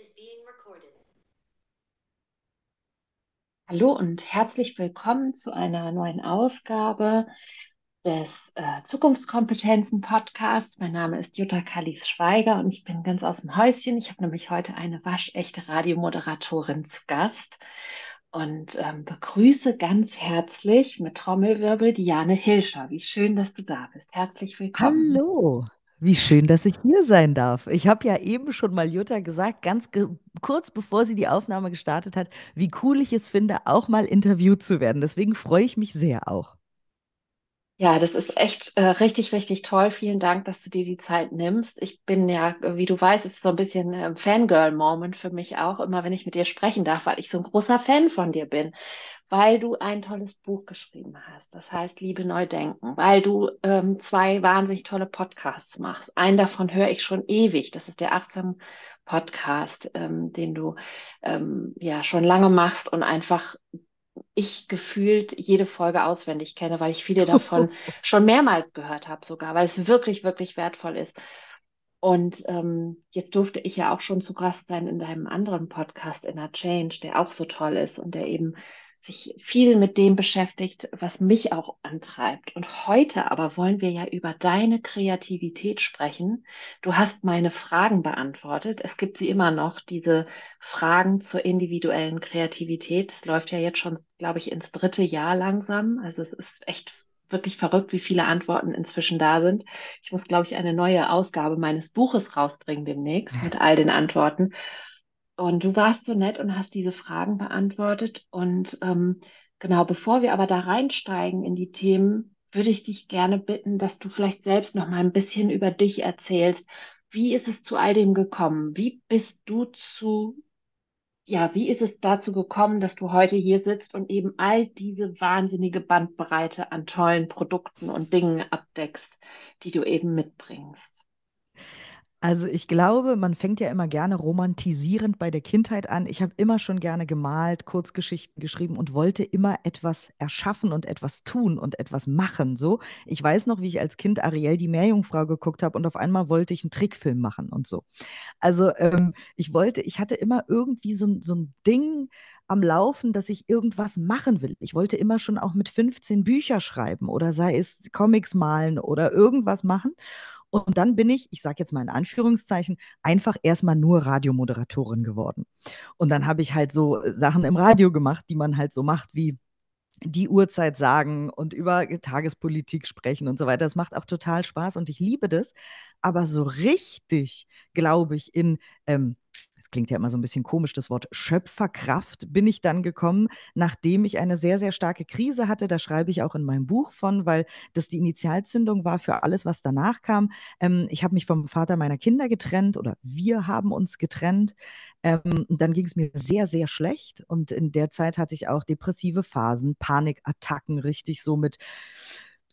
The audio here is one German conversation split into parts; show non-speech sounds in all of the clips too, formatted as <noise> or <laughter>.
is being recorded. Hallo und herzlich willkommen zu einer neuen Ausgabe des äh, Zukunftskompetenzen Podcasts. Mein Name ist Jutta Kallis Schweiger und ich bin ganz aus dem Häuschen. Ich habe nämlich heute eine waschechte Radiomoderatorin zu Gast und ähm, begrüße ganz herzlich mit Trommelwirbel Diane Hilscher. Wie schön, dass du da bist. Herzlich willkommen. Hallo, wie schön, dass ich hier sein darf. Ich habe ja eben schon mal Jutta gesagt, ganz ge kurz bevor sie die Aufnahme gestartet hat, wie cool ich es finde, auch mal interviewt zu werden. Deswegen freue ich mich sehr auch. Ja, das ist echt äh, richtig, richtig toll. Vielen Dank, dass du dir die Zeit nimmst. Ich bin ja, wie du weißt, es ist so ein bisschen ein Fangirl-Moment für mich auch, immer wenn ich mit dir sprechen darf, weil ich so ein großer Fan von dir bin, weil du ein tolles Buch geschrieben hast. Das heißt Liebe neu denken, weil du ähm, zwei wahnsinnig tolle Podcasts machst. Einen davon höre ich schon ewig. Das ist der Achtsam Podcast, ähm, den du ähm, ja schon lange machst und einfach ich gefühlt jede Folge auswendig kenne, weil ich viele davon <laughs> schon mehrmals gehört habe, sogar, weil es wirklich, wirklich wertvoll ist. Und ähm, jetzt durfte ich ja auch schon zu Gast sein in deinem anderen Podcast Inner Change, der auch so toll ist und der eben sich viel mit dem beschäftigt, was mich auch antreibt. Und heute aber wollen wir ja über deine Kreativität sprechen. Du hast meine Fragen beantwortet. Es gibt sie immer noch, diese Fragen zur individuellen Kreativität. Es läuft ja jetzt schon, glaube ich, ins dritte Jahr langsam. Also es ist echt wirklich verrückt, wie viele Antworten inzwischen da sind. Ich muss, glaube ich, eine neue Ausgabe meines Buches rausbringen demnächst mit all den Antworten. Und du warst so nett und hast diese Fragen beantwortet. Und ähm, genau, bevor wir aber da reinsteigen in die Themen, würde ich dich gerne bitten, dass du vielleicht selbst noch mal ein bisschen über dich erzählst. Wie ist es zu all dem gekommen? Wie bist du zu, ja, wie ist es dazu gekommen, dass du heute hier sitzt und eben all diese wahnsinnige Bandbreite an tollen Produkten und Dingen abdeckst, die du eben mitbringst? Also ich glaube, man fängt ja immer gerne romantisierend bei der Kindheit an. Ich habe immer schon gerne gemalt, Kurzgeschichten geschrieben und wollte immer etwas erschaffen und etwas tun und etwas machen. So, ich weiß noch, wie ich als Kind Ariel die Meerjungfrau geguckt habe und auf einmal wollte ich einen Trickfilm machen und so. Also ähm, ich wollte, ich hatte immer irgendwie so, so ein Ding am Laufen, dass ich irgendwas machen will. Ich wollte immer schon auch mit 15 Bücher schreiben oder sei es Comics malen oder irgendwas machen. Und dann bin ich, ich sage jetzt mal in Anführungszeichen, einfach erstmal nur Radiomoderatorin geworden. Und dann habe ich halt so äh, Sachen im Radio gemacht, die man halt so macht, wie die Uhrzeit sagen und über Tagespolitik sprechen und so weiter. Das macht auch total Spaß und ich liebe das. Aber so richtig, glaube ich, in ähm, klingt ja immer so ein bisschen komisch, das Wort Schöpferkraft, bin ich dann gekommen, nachdem ich eine sehr, sehr starke Krise hatte. Da schreibe ich auch in meinem Buch von, weil das die Initialzündung war für alles, was danach kam. Ähm, ich habe mich vom Vater meiner Kinder getrennt oder wir haben uns getrennt. Ähm, dann ging es mir sehr, sehr schlecht. Und in der Zeit hatte ich auch depressive Phasen, Panikattacken, richtig so mit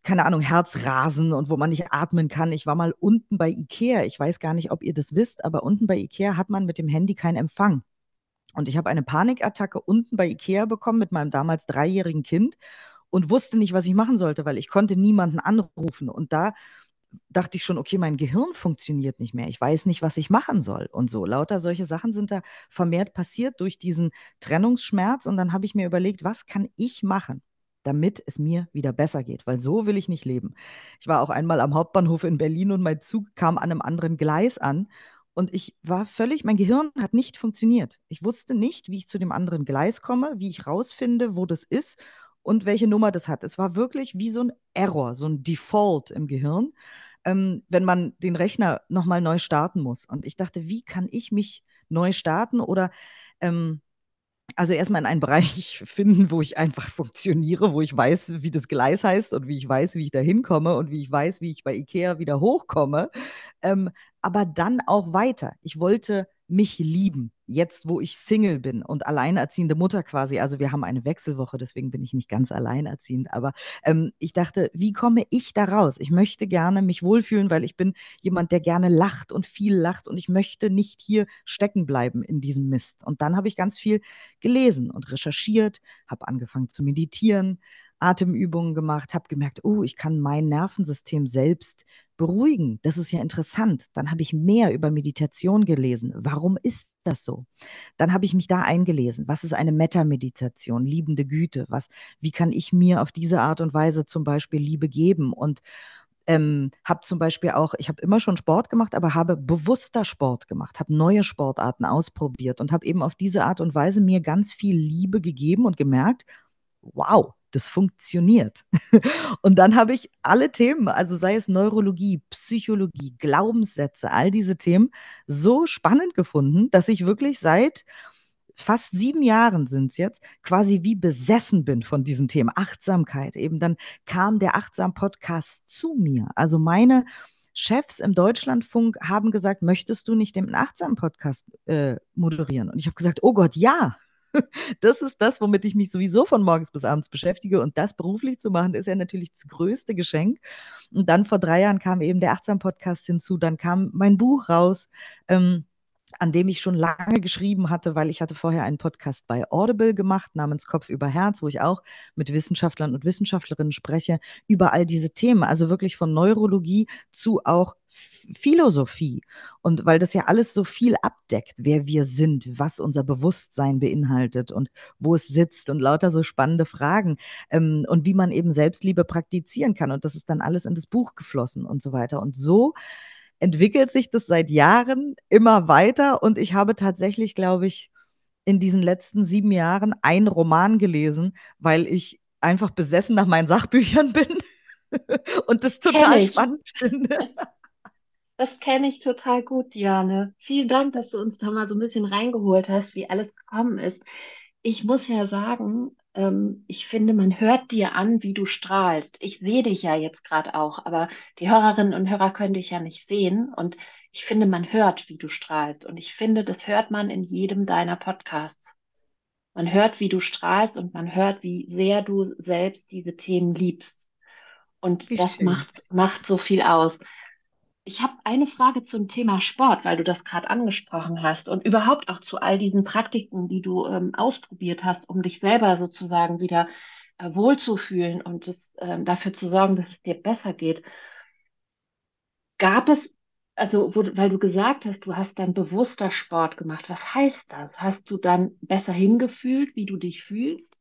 keine Ahnung, Herzrasen und wo man nicht atmen kann. Ich war mal unten bei Ikea. Ich weiß gar nicht, ob ihr das wisst, aber unten bei Ikea hat man mit dem Handy keinen Empfang. Und ich habe eine Panikattacke unten bei Ikea bekommen mit meinem damals dreijährigen Kind und wusste nicht, was ich machen sollte, weil ich konnte niemanden anrufen. Und da dachte ich schon, okay, mein Gehirn funktioniert nicht mehr. Ich weiß nicht, was ich machen soll. Und so, lauter solche Sachen sind da vermehrt passiert durch diesen Trennungsschmerz. Und dann habe ich mir überlegt, was kann ich machen? Damit es mir wieder besser geht, weil so will ich nicht leben. Ich war auch einmal am Hauptbahnhof in Berlin und mein Zug kam an einem anderen Gleis an und ich war völlig, mein Gehirn hat nicht funktioniert. Ich wusste nicht, wie ich zu dem anderen Gleis komme, wie ich rausfinde, wo das ist und welche Nummer das hat. Es war wirklich wie so ein Error, so ein Default im Gehirn, ähm, wenn man den Rechner nochmal neu starten muss. Und ich dachte, wie kann ich mich neu starten oder ähm, also erstmal in einen Bereich <laughs> finden, wo ich einfach funktioniere, wo ich weiß, wie das Gleis heißt und wie ich weiß, wie ich da hinkomme und wie ich weiß, wie ich bei Ikea wieder hochkomme. Ähm, aber dann auch weiter. Ich wollte mich lieben, jetzt wo ich Single bin und alleinerziehende Mutter quasi. Also wir haben eine Wechselwoche, deswegen bin ich nicht ganz alleinerziehend. Aber ähm, ich dachte, wie komme ich da raus? Ich möchte gerne mich wohlfühlen, weil ich bin jemand, der gerne lacht und viel lacht und ich möchte nicht hier stecken bleiben in diesem Mist. Und dann habe ich ganz viel gelesen und recherchiert, habe angefangen zu meditieren, Atemübungen gemacht, habe gemerkt, oh, ich kann mein Nervensystem selbst beruhigen. Das ist ja interessant. Dann habe ich mehr über Meditation gelesen. Warum ist das so? Dann habe ich mich da eingelesen. Was ist eine Metameditation? Liebende Güte. Was, wie kann ich mir auf diese Art und Weise zum Beispiel Liebe geben? Und ähm, habe zum Beispiel auch, ich habe immer schon Sport gemacht, aber habe bewusster Sport gemacht, habe neue Sportarten ausprobiert und habe eben auf diese Art und Weise mir ganz viel Liebe gegeben und gemerkt, wow, das funktioniert. <laughs> und dann habe ich alle Themen, also sei es Neurologie, Psychologie, Glaubenssätze, all diese Themen so spannend gefunden, dass ich wirklich seit fast sieben Jahren sind es jetzt, quasi wie besessen bin von diesen Themen. Achtsamkeit eben. Dann kam der Achtsam-Podcast zu mir. Also meine Chefs im Deutschlandfunk haben gesagt, möchtest du nicht den Achtsam-Podcast äh, moderieren? Und ich habe gesagt, oh Gott, ja. Das ist das, womit ich mich sowieso von morgens bis abends beschäftige. Und das beruflich zu machen, ist ja natürlich das größte Geschenk. Und dann vor drei Jahren kam eben der Achtsam-Podcast hinzu. Dann kam mein Buch raus. Ähm, an dem ich schon lange geschrieben hatte, weil ich hatte vorher einen Podcast bei Audible gemacht namens Kopf über Herz, wo ich auch mit Wissenschaftlern und Wissenschaftlerinnen spreche über all diese Themen, also wirklich von Neurologie zu auch Philosophie. Und weil das ja alles so viel abdeckt, wer wir sind, was unser Bewusstsein beinhaltet und wo es sitzt und lauter so spannende Fragen ähm, und wie man eben Selbstliebe praktizieren kann. Und das ist dann alles in das Buch geflossen und so weiter. Und so entwickelt sich das seit Jahren immer weiter und ich habe tatsächlich, glaube ich, in diesen letzten sieben Jahren einen Roman gelesen, weil ich einfach besessen nach meinen Sachbüchern <laughs> bin und das total spannend finde. <laughs> Das kenne ich total gut, Diane. Vielen Dank, dass du uns da mal so ein bisschen reingeholt hast, wie alles gekommen ist. Ich muss ja sagen, ähm, ich finde, man hört dir an, wie du strahlst. Ich sehe dich ja jetzt gerade auch, aber die Hörerinnen und Hörer können dich ja nicht sehen. Und ich finde, man hört, wie du strahlst. Und ich finde, das hört man in jedem deiner Podcasts. Man hört, wie du strahlst und man hört, wie sehr du selbst diese Themen liebst. Und wie das macht, macht so viel aus. Ich habe eine Frage zum Thema Sport, weil du das gerade angesprochen hast und überhaupt auch zu all diesen Praktiken, die du ähm, ausprobiert hast, um dich selber sozusagen wieder äh, wohlzufühlen und das, äh, dafür zu sorgen, dass es dir besser geht. Gab es, also wo, weil du gesagt hast, du hast dann bewusster Sport gemacht, was heißt das? Hast du dann besser hingefühlt, wie du dich fühlst?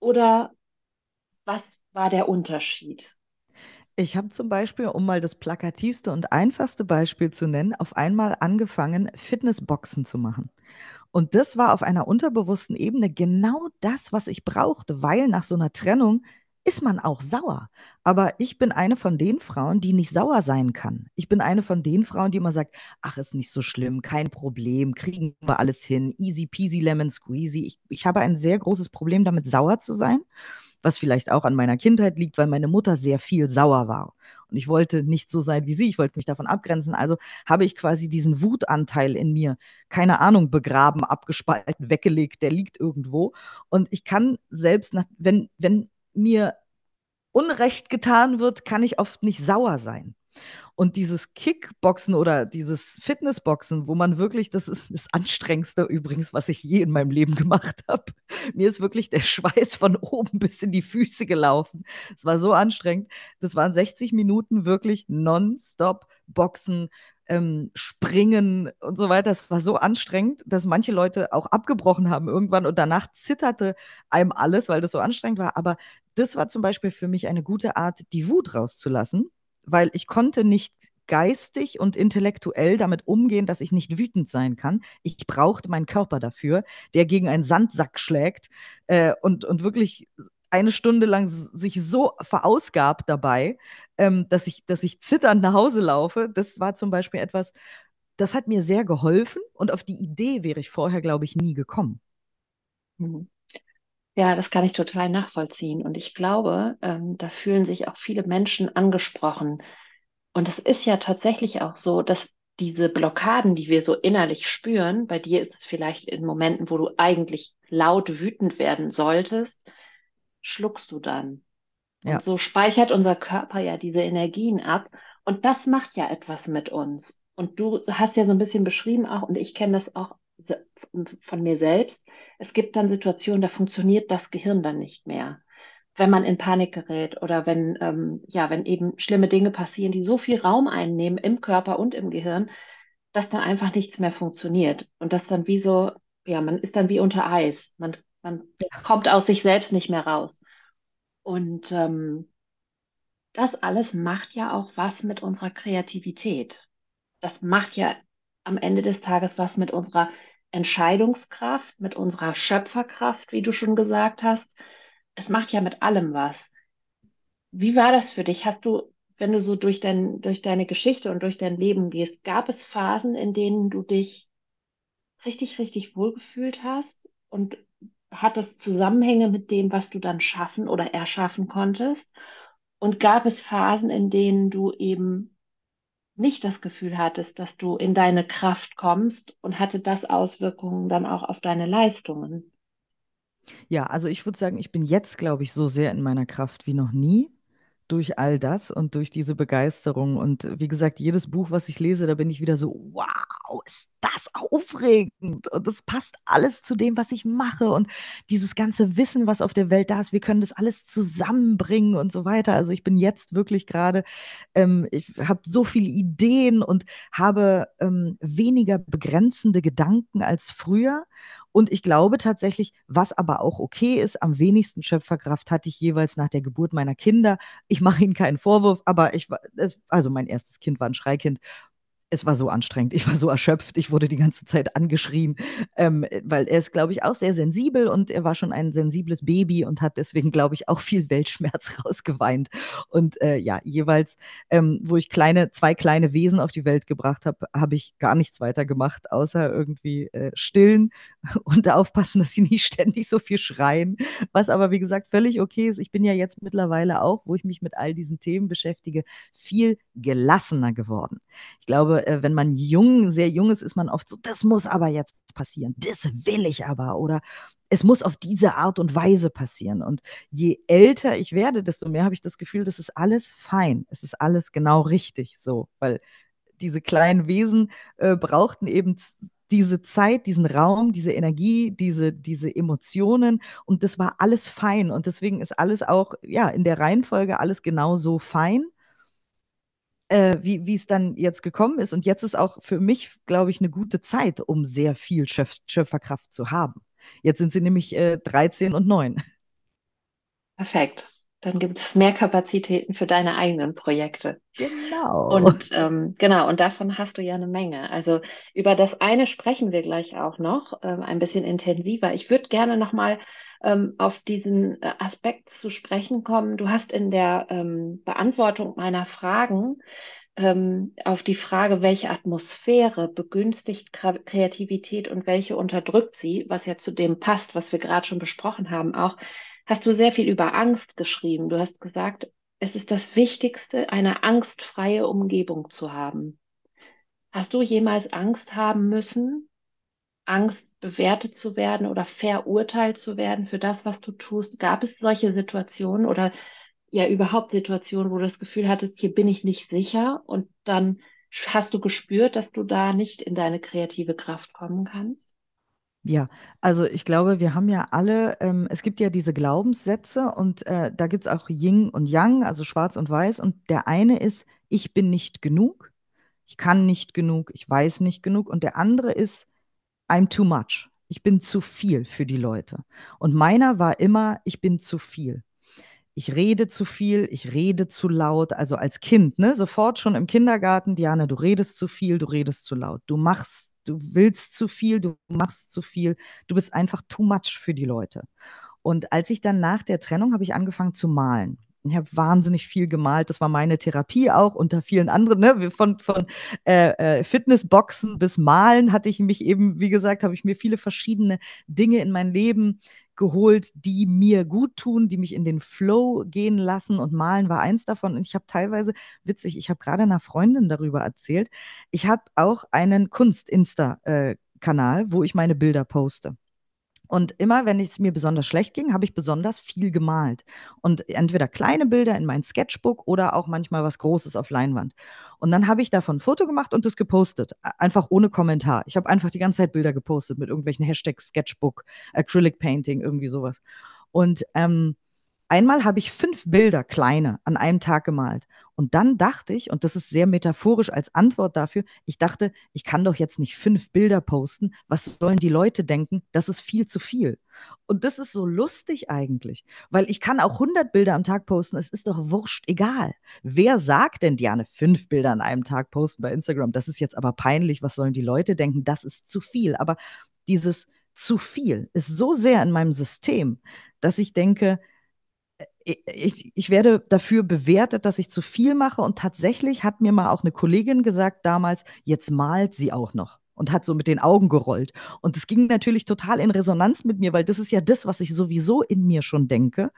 Oder was war der Unterschied? Ich habe zum Beispiel, um mal das plakativste und einfachste Beispiel zu nennen, auf einmal angefangen, Fitnessboxen zu machen. Und das war auf einer unterbewussten Ebene genau das, was ich brauchte, weil nach so einer Trennung ist man auch sauer. Aber ich bin eine von den Frauen, die nicht sauer sein kann. Ich bin eine von den Frauen, die immer sagt, ach, ist nicht so schlimm, kein Problem, kriegen wir alles hin, easy peasy lemon squeezy. Ich, ich habe ein sehr großes Problem damit, sauer zu sein was vielleicht auch an meiner Kindheit liegt, weil meine Mutter sehr viel sauer war. Und ich wollte nicht so sein wie sie, ich wollte mich davon abgrenzen. Also habe ich quasi diesen Wutanteil in mir, keine Ahnung, begraben, abgespalten, weggelegt, der liegt irgendwo. Und ich kann selbst, nach, wenn, wenn mir Unrecht getan wird, kann ich oft nicht sauer sein. Und dieses Kickboxen oder dieses Fitnessboxen, wo man wirklich, das ist das Anstrengendste übrigens, was ich je in meinem Leben gemacht <laughs> habe. Mir ist wirklich der Schweiß von oben bis in die Füße gelaufen. Es war so anstrengend. Das waren 60 Minuten wirklich nonstop Boxen, ähm, Springen und so weiter. Es war so anstrengend, dass manche Leute auch abgebrochen haben irgendwann und danach zitterte einem alles, weil das so anstrengend war. Aber das war zum Beispiel für mich eine gute Art, die Wut rauszulassen weil ich konnte nicht geistig und intellektuell damit umgehen, dass ich nicht wütend sein kann. Ich brauchte meinen Körper dafür, der gegen einen Sandsack schlägt äh, und, und wirklich eine Stunde lang sich so verausgabt dabei, ähm, dass, ich, dass ich zitternd nach Hause laufe. Das war zum Beispiel etwas, das hat mir sehr geholfen und auf die Idee wäre ich vorher, glaube ich, nie gekommen. Mhm. Ja, das kann ich total nachvollziehen. Und ich glaube, ähm, da fühlen sich auch viele Menschen angesprochen. Und es ist ja tatsächlich auch so, dass diese Blockaden, die wir so innerlich spüren, bei dir ist es vielleicht in Momenten, wo du eigentlich laut wütend werden solltest, schluckst du dann. Ja. Und so speichert unser Körper ja diese Energien ab. Und das macht ja etwas mit uns. Und du hast ja so ein bisschen beschrieben auch, und ich kenne das auch von mir selbst. Es gibt dann Situationen, da funktioniert das Gehirn dann nicht mehr. wenn man in Panik gerät oder wenn, ähm, ja, wenn eben schlimme Dinge passieren, die so viel Raum einnehmen im Körper und im Gehirn, dass dann einfach nichts mehr funktioniert. Und das dann wie so, ja, man ist dann wie unter Eis. Man, man kommt aus sich selbst nicht mehr raus. Und ähm, das alles macht ja auch was mit unserer Kreativität. Das macht ja am Ende des Tages was mit unserer Entscheidungskraft, mit unserer Schöpferkraft, wie du schon gesagt hast. Es macht ja mit allem was. Wie war das für dich? Hast du, wenn du so durch dein, durch deine Geschichte und durch dein Leben gehst, gab es Phasen, in denen du dich richtig, richtig wohlgefühlt hast? Und hat das Zusammenhänge mit dem, was du dann schaffen oder erschaffen konntest? Und gab es Phasen, in denen du eben nicht das Gefühl hattest, dass du in deine Kraft kommst und hatte das Auswirkungen dann auch auf deine Leistungen? Ja, also ich würde sagen, ich bin jetzt, glaube ich, so sehr in meiner Kraft wie noch nie durch all das und durch diese Begeisterung. Und wie gesagt, jedes Buch, was ich lese, da bin ich wieder so, wow, ist das aufregend. Und das passt alles zu dem, was ich mache. Und dieses ganze Wissen, was auf der Welt da ist, wir können das alles zusammenbringen und so weiter. Also ich bin jetzt wirklich gerade, ähm, ich habe so viele Ideen und habe ähm, weniger begrenzende Gedanken als früher. Und ich glaube tatsächlich, was aber auch okay ist, am wenigsten Schöpferkraft hatte ich jeweils nach der Geburt meiner Kinder. Ich mache ihnen keinen Vorwurf, aber ich war, also mein erstes Kind war ein Schreikind es war so anstrengend. Ich war so erschöpft. Ich wurde die ganze Zeit angeschrien, ähm, weil er ist, glaube ich, auch sehr sensibel und er war schon ein sensibles Baby und hat deswegen, glaube ich, auch viel Weltschmerz <laughs> rausgeweint. Und äh, ja, jeweils, ähm, wo ich kleine, zwei kleine Wesen auf die Welt gebracht habe, habe ich gar nichts weiter gemacht, außer irgendwie äh, stillen <laughs> und aufpassen, dass sie nicht ständig so viel schreien. Was aber, wie gesagt, völlig okay ist. Ich bin ja jetzt mittlerweile auch, wo ich mich mit all diesen Themen beschäftige, viel gelassener geworden. Ich glaube, äh, wenn man jung, sehr jung ist, ist man oft so, das muss aber jetzt passieren, das will ich aber oder es muss auf diese Art und Weise passieren. Und je älter ich werde, desto mehr habe ich das Gefühl, das ist alles fein, es ist alles genau richtig so, weil diese kleinen Wesen äh, brauchten eben diese Zeit, diesen Raum, diese Energie, diese, diese Emotionen und das war alles fein und deswegen ist alles auch, ja, in der Reihenfolge alles genauso fein äh, wie es dann jetzt gekommen ist. Und jetzt ist auch für mich, glaube ich, eine gute Zeit, um sehr viel Schöpf Schöpferkraft zu haben. Jetzt sind sie nämlich äh, 13 und 9. Perfekt. Dann gibt es mehr Kapazitäten für deine eigenen Projekte. Genau. Und ähm, genau, und davon hast du ja eine Menge. Also über das eine sprechen wir gleich auch noch, ähm, ein bisschen intensiver. Ich würde gerne nochmal ähm, auf diesen äh, Aspekt zu sprechen kommen. Du hast in der ähm, Beantwortung meiner Fragen ähm, auf die Frage, welche Atmosphäre begünstigt Kreativität und welche unterdrückt sie, was ja zu dem passt, was wir gerade schon besprochen haben, auch, hast du sehr viel über Angst geschrieben. Du hast gesagt, es ist das Wichtigste, eine angstfreie Umgebung zu haben. Hast du jemals Angst haben müssen, Angst, bewertet zu werden oder verurteilt zu werden für das, was du tust? Gab es solche Situationen oder ja überhaupt Situationen, wo du das Gefühl hattest, hier bin ich nicht sicher und dann hast du gespürt, dass du da nicht in deine kreative Kraft kommen kannst? Ja, also ich glaube, wir haben ja alle, ähm, es gibt ja diese Glaubenssätze und äh, da gibt es auch Yin und Yang, also schwarz und weiß. Und der eine ist, ich bin nicht genug, ich kann nicht genug, ich weiß nicht genug. Und der andere ist, I'm too much. Ich bin zu viel für die Leute. Und meiner war immer, ich bin zu viel. Ich rede zu viel, ich rede zu laut, also als Kind, ne? Sofort schon im Kindergarten, Diane, du redest zu viel, du redest zu laut. Du machst, du willst zu viel, du machst zu viel. Du bist einfach too much für die Leute. Und als ich dann nach der Trennung habe ich angefangen zu malen. Ich habe wahnsinnig viel gemalt. Das war meine Therapie auch unter vielen anderen. Ne? Von, von äh, äh, Fitnessboxen bis Malen hatte ich mich eben, wie gesagt, habe ich mir viele verschiedene Dinge in mein Leben geholt, die mir gut tun, die mich in den Flow gehen lassen. Und Malen war eins davon. Und ich habe teilweise, witzig, ich habe gerade einer Freundin darüber erzählt, ich habe auch einen Kunst-Insta-Kanal, äh, wo ich meine Bilder poste. Und immer, wenn es mir besonders schlecht ging, habe ich besonders viel gemalt. Und entweder kleine Bilder in mein Sketchbook oder auch manchmal was Großes auf Leinwand. Und dann habe ich davon ein Foto gemacht und das gepostet. Einfach ohne Kommentar. Ich habe einfach die ganze Zeit Bilder gepostet mit irgendwelchen Hashtags Sketchbook, Acrylic Painting, irgendwie sowas. Und ähm, Einmal habe ich fünf Bilder, kleine, an einem Tag gemalt. Und dann dachte ich, und das ist sehr metaphorisch als Antwort dafür, ich dachte, ich kann doch jetzt nicht fünf Bilder posten. Was sollen die Leute denken? Das ist viel zu viel. Und das ist so lustig eigentlich, weil ich kann auch 100 Bilder am Tag posten. Es ist doch wurscht, egal. Wer sagt denn, Diane, fünf Bilder an einem Tag posten bei Instagram? Das ist jetzt aber peinlich. Was sollen die Leute denken? Das ist zu viel. Aber dieses zu viel ist so sehr in meinem System, dass ich denke, ich, ich werde dafür bewertet, dass ich zu viel mache. Und tatsächlich hat mir mal auch eine Kollegin gesagt damals, jetzt malt sie auch noch und hat so mit den Augen gerollt. Und es ging natürlich total in Resonanz mit mir, weil das ist ja das, was ich sowieso in mir schon denke.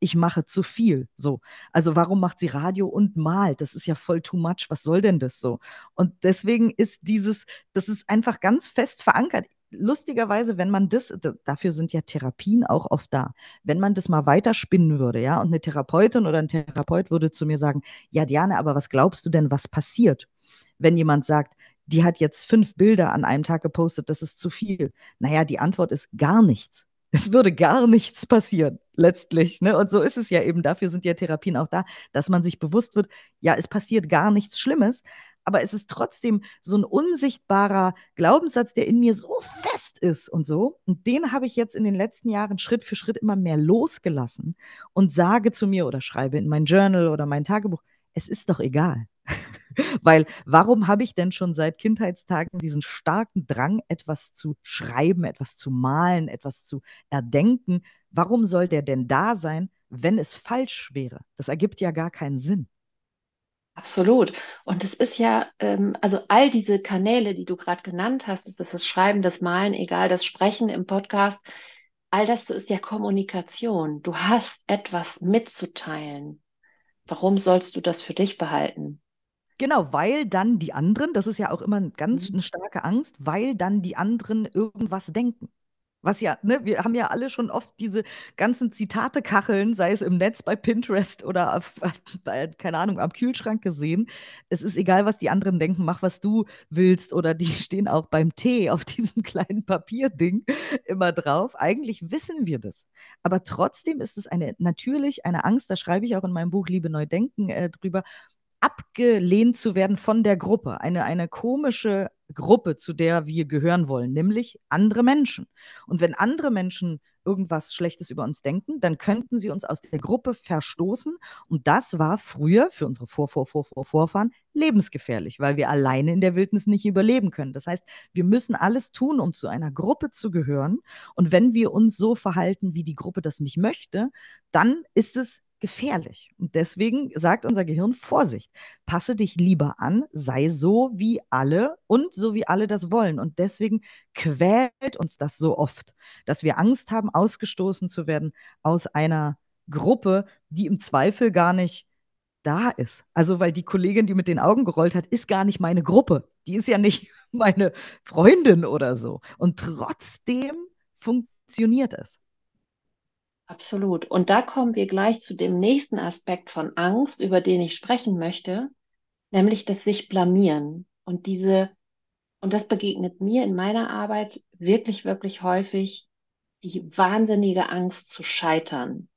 Ich mache zu viel. So. Also warum macht sie Radio und malt? Das ist ja voll too much. Was soll denn das so? Und deswegen ist dieses, das ist einfach ganz fest verankert lustigerweise, wenn man das, dafür sind ja Therapien auch oft da, wenn man das mal weiterspinnen würde, ja, und eine Therapeutin oder ein Therapeut würde zu mir sagen, ja, Diane, aber was glaubst du denn, was passiert, wenn jemand sagt, die hat jetzt fünf Bilder an einem Tag gepostet, das ist zu viel. Naja, die Antwort ist gar nichts. Es würde gar nichts passieren, letztlich. Ne? Und so ist es ja eben. Dafür sind ja Therapien auch da, dass man sich bewusst wird, ja, es passiert gar nichts Schlimmes, aber es ist trotzdem so ein unsichtbarer Glaubenssatz, der in mir so fest ist und so. Und den habe ich jetzt in den letzten Jahren Schritt für Schritt immer mehr losgelassen und sage zu mir oder schreibe in mein Journal oder mein Tagebuch, es ist doch egal. <laughs> Weil warum habe ich denn schon seit Kindheitstagen diesen starken Drang, etwas zu schreiben, etwas zu malen, etwas zu erdenken? Warum soll der denn da sein, wenn es falsch wäre? Das ergibt ja gar keinen Sinn. Absolut. Und es ist ja, ähm, also all diese Kanäle, die du gerade genannt hast, das ist das Schreiben, das Malen, egal, das Sprechen im Podcast, all das ist ja Kommunikation. Du hast etwas mitzuteilen. Warum sollst du das für dich behalten? Genau, weil dann die anderen, das ist ja auch immer ganz Mhm. eine starke Angst, weil dann die anderen irgendwas denken. Was ja, ne, wir haben ja alle schon oft diese ganzen Zitate-Kacheln, sei es im Netz bei Pinterest oder auf, <laughs> bei, keine Ahnung, am Kühlschrank gesehen. Es ist egal, was die anderen denken, mach, was du willst. Oder die <laughs> stehen auch beim Tee auf diesem kleinen Papierding immer drauf. Eigentlich wissen wir das. Aber trotzdem ist es eine, natürlich eine Angst, da schreibe ich auch in meinem Buch Liebe Neu Denken äh, drüber, abgelehnt zu werden von der Gruppe. Eine, eine komische Gruppe, zu der wir gehören wollen, nämlich andere Menschen. Und wenn andere Menschen irgendwas Schlechtes über uns denken, dann könnten sie uns aus der Gruppe verstoßen. Und das war früher für unsere Vor, Vor, Vor, Vor, Vorfahren lebensgefährlich, weil wir alleine in der Wildnis nicht überleben können. Das heißt, wir müssen alles tun, um zu einer Gruppe zu gehören. Und wenn wir uns so verhalten, wie die Gruppe das nicht möchte, dann ist es gefährlich. Und deswegen sagt unser Gehirn, Vorsicht, passe dich lieber an, sei so wie alle und so wie alle das wollen. Und deswegen quält uns das so oft, dass wir Angst haben, ausgestoßen zu werden aus einer Gruppe, die im Zweifel gar nicht da ist. Also, weil die Kollegin, die mit den Augen gerollt hat, ist gar nicht meine Gruppe. Die ist ja nicht <laughs> meine Freundin oder so. Und trotzdem funktioniert es. Absolut. Und da kommen wir gleich zu dem nächsten Aspekt von Angst, über den ich sprechen möchte, nämlich das sich blamieren. Und diese, und das begegnet mir in meiner Arbeit wirklich, wirklich häufig, die wahnsinnige Angst zu scheitern.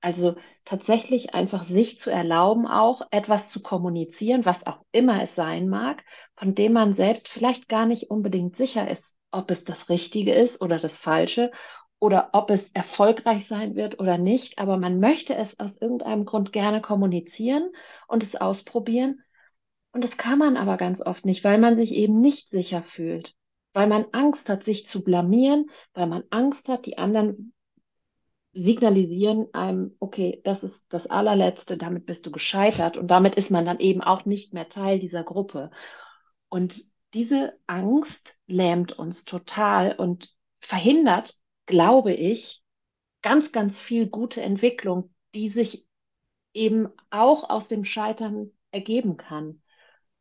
Also tatsächlich einfach sich zu erlauben, auch etwas zu kommunizieren, was auch immer es sein mag, von dem man selbst vielleicht gar nicht unbedingt sicher ist, ob es das Richtige ist oder das Falsche oder ob es erfolgreich sein wird oder nicht. Aber man möchte es aus irgendeinem Grund gerne kommunizieren und es ausprobieren. Und das kann man aber ganz oft nicht, weil man sich eben nicht sicher fühlt, weil man Angst hat, sich zu blamieren, weil man Angst hat, die anderen signalisieren einem, okay, das ist das allerletzte, damit bist du gescheitert und damit ist man dann eben auch nicht mehr Teil dieser Gruppe. Und diese Angst lähmt uns total und verhindert, glaube ich, ganz, ganz viel gute Entwicklung, die sich eben auch aus dem Scheitern ergeben kann.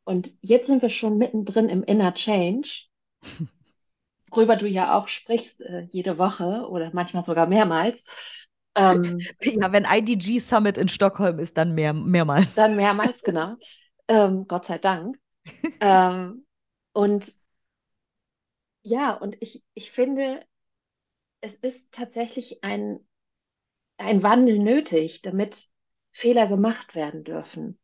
Und jetzt sind wir schon mittendrin im Inner Change, <laughs> worüber du ja auch sprichst äh, jede Woche oder manchmal sogar mehrmals. Ähm, <laughs> Ja, wenn IDG Summit in Stockholm ist, dann mehr, mehrmals. dann mehrmals, genau. <laughs> Ähm, Gott sei Dank. Ähm, und ja, und ich, ich finde, es ist tatsächlich ein, ein Wandel nötig, damit Fehler gemacht werden dürfen.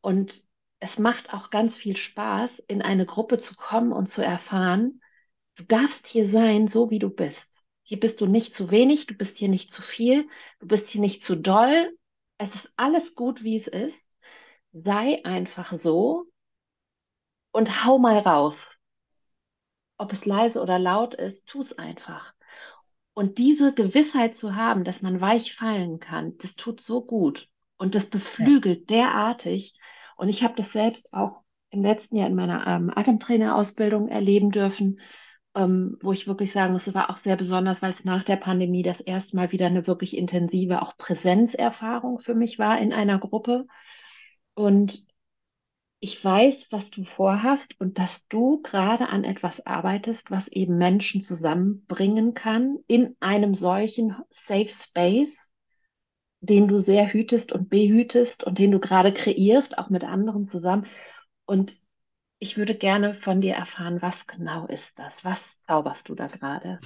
Und es macht auch ganz viel Spaß, in eine Gruppe zu kommen und zu erfahren, du darfst hier sein, so wie du bist. Hier bist du nicht zu wenig, du bist hier nicht zu viel, du bist hier nicht zu doll. Es ist alles gut, wie es ist. Sei einfach so und hau mal raus. Ob es leise oder laut ist, tu es einfach. Und diese Gewissheit zu haben, dass man weich fallen kann, das tut so gut und das Ja. beflügelt derartig. Und ich habe das selbst auch im letzten Jahr in meiner ähm, Atemtrainerausbildung erleben dürfen, ähm, wo ich wirklich sagen muss, es war auch sehr besonders, weil es nach der Pandemie das erste Mal wieder eine wirklich intensive auch Präsenzerfahrung für mich war in einer Gruppe. Und ich weiß, was du vorhast und dass du gerade an etwas arbeitest, was eben Menschen zusammenbringen kann in einem solchen Safe Space, den du sehr hütest und behütest und den du gerade kreierst, auch mit anderen zusammen. Und ich würde gerne von dir erfahren, was genau ist das? Was zauberst du da gerade?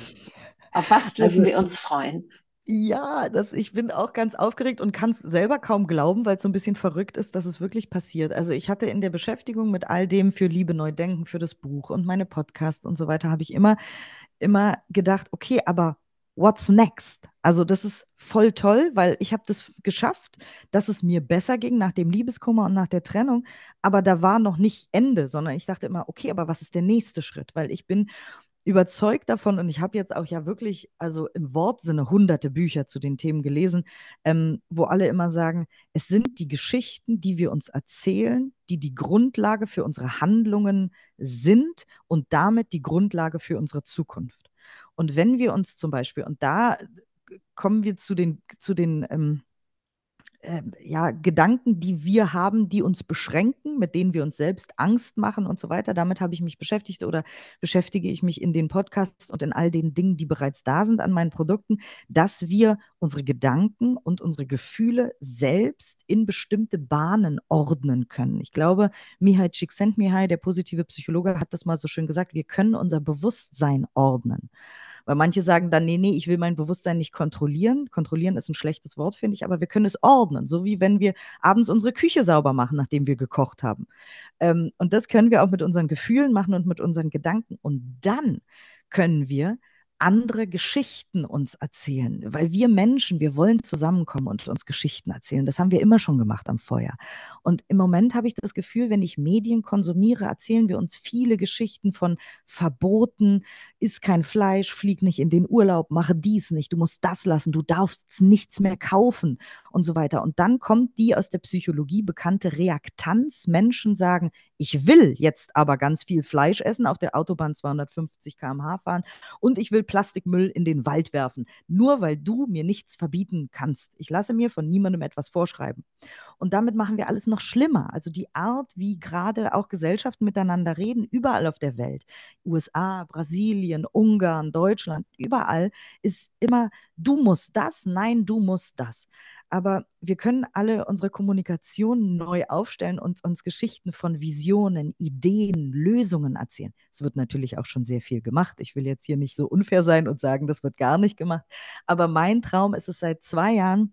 Auf was dürfen Also wir uns freuen? Ja, das, ich bin auch ganz aufgeregt und kann es selber kaum glauben, weil es so ein bisschen verrückt ist, dass es wirklich passiert. Also ich hatte in der Beschäftigung mit all dem für Liebe neu denken, für das Buch und meine Podcasts und so weiter, habe ich immer, immer gedacht, okay, aber what's next? Also das ist voll toll, weil ich habe das geschafft, dass es mir besser ging nach dem Liebeskummer und nach der Trennung, aber da war noch nicht Ende, sondern ich dachte immer, okay, aber was ist der nächste Schritt? Weil ich bin überzeugt davon und ich habe jetzt auch ja wirklich, also im Wortsinne, hunderte Bücher zu den Themen gelesen, ähm, wo alle immer sagen, es sind die Geschichten, die wir uns erzählen, die die Grundlage für unsere Handlungen sind und damit die Grundlage für unsere Zukunft. Und wenn wir uns zum Beispiel, und da kommen wir zu den, zu den ähm, äh, ja, Gedanken, die wir haben, die uns beschränken, mit denen wir uns selbst Angst machen und so weiter. Damit habe ich mich beschäftigt oder beschäftige ich mich in den Podcasts und in all den Dingen, die bereits da sind an meinen Produkten, dass wir unsere Gedanken und unsere Gefühle selbst in bestimmte Bahnen ordnen können. Ich glaube, Mihai Csikszentmihalyi, der positive Psychologe, hat das mal so schön gesagt, wir können unser Bewusstsein ordnen. Weil manche sagen dann, nee, nee, ich will mein Bewusstsein nicht kontrollieren. Kontrollieren ist ein schlechtes Wort, finde ich, aber wir können es ordnen, so wie wenn wir abends unsere Küche sauber machen, nachdem wir gekocht haben. Ähm, und das können wir auch mit unseren Gefühlen machen und mit unseren Gedanken. Und dann können wir andere Geschichten uns erzählen, weil wir Menschen, wir wollen zusammenkommen und uns Geschichten erzählen. Das haben wir immer schon gemacht am Feuer. Und im Moment habe ich das Gefühl, wenn ich Medien konsumiere, erzählen wir uns viele Geschichten von Verboten, iss kein Fleisch, flieg nicht in den Urlaub, mache dies nicht, du musst das lassen, du darfst nichts mehr kaufen und so weiter. Und dann kommt die aus der Psychologie bekannte Reaktanz. Menschen sagen, ich will jetzt aber ganz viel Fleisch essen, auf der Autobahn 250 km/h fahren und ich will Plastikmüll in den Wald werfen, nur weil du mir nichts verbieten kannst. Ich lasse mir von niemandem etwas vorschreiben. Und damit machen wir alles noch schlimmer. Also die Art, wie gerade auch Gesellschaften miteinander reden, überall auf der Welt, USA, Brasilien, Ungarn, Deutschland, überall ist immer, du musst das, nein, du musst das. Aber wir können alle unsere Kommunikation neu aufstellen und uns Geschichten von Visionen, Ideen, Lösungen erzählen. Es wird natürlich auch schon sehr viel gemacht. Ich will jetzt hier nicht so unfair sein und sagen, das wird gar nicht gemacht. Aber mein Traum ist es seit zwei Jahren,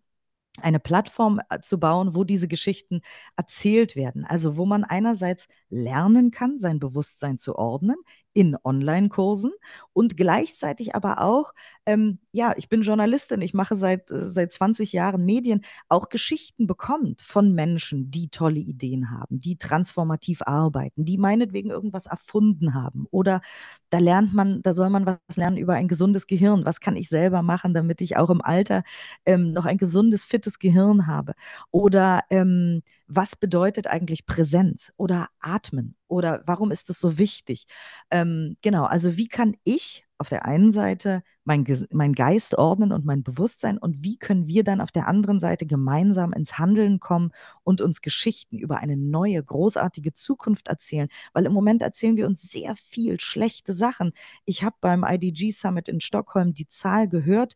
eine Plattform äh, zu bauen, wo diese Geschichten erzählt werden. Also wo man einerseits lernen kann, sein Bewusstsein zu ordnen in Online-Kursen und gleichzeitig aber auch, ähm, ja, ich bin Journalistin, ich mache seit, äh, seit 20 Jahren Medien, auch Geschichten bekommt von Menschen, die tolle Ideen haben, die transformativ arbeiten, die meinetwegen irgendwas erfunden haben. Oder da lernt man, da soll man was lernen über ein gesundes Gehirn. Was kann ich selber machen, damit ich auch im Alter ähm, noch ein gesundes, fittes Gehirn habe? Oder ähm, was bedeutet eigentlich Präsenz oder Atmen? Oder warum ist es so wichtig? Ähm, genau, also wie kann ich auf der einen Seite mein, mein Geist ordnen und mein Bewusstsein und wie können wir dann auf der anderen Seite gemeinsam ins Handeln kommen und uns Geschichten über eine neue, großartige Zukunft erzählen? Weil im Moment erzählen wir uns sehr viel schlechte Sachen. Ich habe beim IDG Summit in Stockholm die Zahl gehört,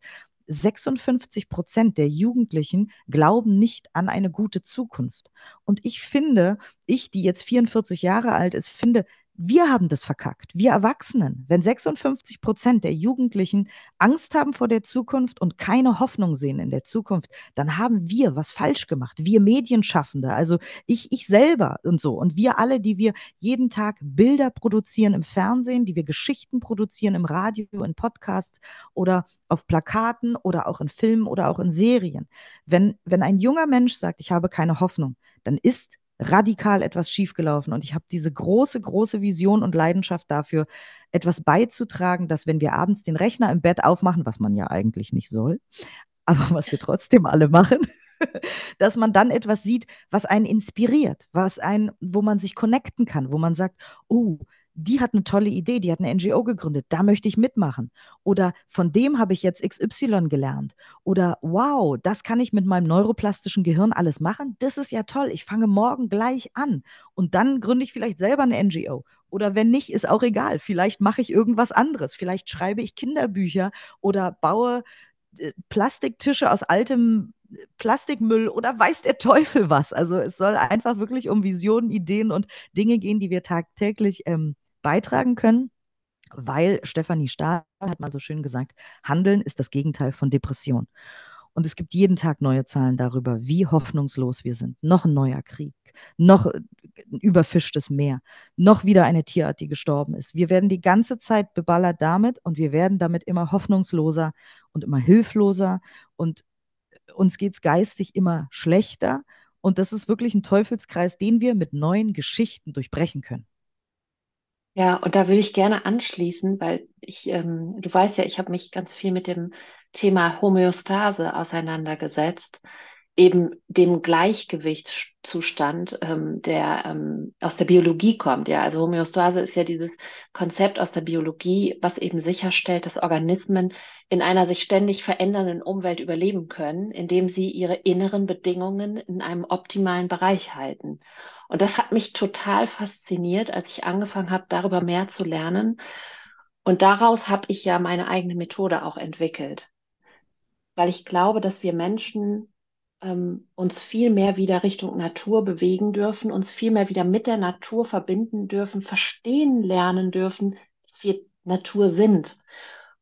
56 Prozent der Jugendlichen glauben nicht an eine gute Zukunft. Und ich finde, ich, die jetzt 44 Jahre alt ist, finde, wir haben das verkackt. Wir Erwachsenen. Wenn 56 Prozent der Jugendlichen Angst haben vor der Zukunft und keine Hoffnung sehen in der Zukunft, dann haben wir was falsch gemacht. Wir Medienschaffende, also ich, ich selber und so. Und wir alle, die wir jeden Tag Bilder produzieren im Fernsehen, die wir Geschichten produzieren im Radio, in Podcasts oder auf Plakaten oder auch in Filmen oder auch in Serien. Wenn, wenn ein junger Mensch sagt, ich habe keine Hoffnung, dann ist radikal etwas schiefgelaufen. Und ich habe diese große, große Vision und Leidenschaft dafür, etwas beizutragen, dass wenn wir abends den Rechner im Bett aufmachen, was man ja eigentlich nicht soll, <laughs> aber was wir trotzdem alle machen, <laughs> dass man dann etwas sieht, was einen inspiriert, was ein, wo man sich connecten kann, wo man sagt, oh, die hat eine tolle Idee, die hat eine NGO gegründet, da möchte ich mitmachen. Oder von dem habe ich jetzt XY gelernt. Oder wow, das kann ich mit meinem neuroplastischen Gehirn alles machen. Das ist ja toll. Ich fange morgen gleich an. Und dann gründe ich vielleicht selber eine NGO. Oder wenn nicht, ist auch egal. Vielleicht mache ich irgendwas anderes. Vielleicht schreibe ich Kinderbücher oder baue äh, Plastiktische aus altem äh, Plastikmüll oder weiß der Teufel was. Also es soll einfach wirklich um Visionen, Ideen und Dinge gehen, die wir tagtäglich ähm, beitragen können, weil Stefanie Stahl hat mal so schön gesagt, Handeln ist das Gegenteil von Depression. Und es gibt jeden Tag neue Zahlen darüber, wie hoffnungslos wir sind. Noch ein neuer Krieg, noch ein überfischtes Meer, noch wieder eine Tierart, die gestorben ist. Wir werden die ganze Zeit beballert damit und wir werden damit immer hoffnungsloser und immer hilfloser und uns geht es geistig immer schlechter. Und das ist wirklich ein Teufelskreis, den wir mit neuen Geschichten durchbrechen können. Ja, und da würde ich gerne anschließen, weil ich, ähm, du weißt ja, ich habe mich ganz viel mit dem Thema Homöostase auseinandergesetzt, eben dem Gleichgewichtszustand, ähm, der ähm, aus der Biologie kommt. Ja, also Homöostase ist ja dieses Konzept aus der Biologie, was eben sicherstellt, dass Organismen in einer sich ständig verändernden Umwelt überleben können, indem sie ihre inneren Bedingungen in einem optimalen Bereich halten. Und das hat mich total fasziniert, als ich angefangen habe, darüber mehr zu lernen. Und daraus habe ich ja meine eigene Methode auch entwickelt, weil ich glaube, dass wir Menschen ähm, uns viel mehr wieder Richtung Natur bewegen dürfen, uns viel mehr wieder mit der Natur verbinden dürfen, verstehen lernen dürfen, dass wir Natur sind.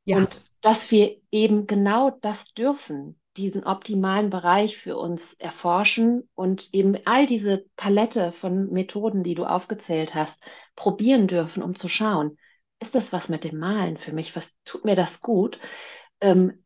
Ja. Und dass wir eben genau das dürfen, diesen optimalen Bereich für uns erforschen und eben all diese Palette von Methoden, die du aufgezählt hast, probieren dürfen, um zu schauen, ist das was mit dem Malen für mich? Was tut mir das gut? Ähm,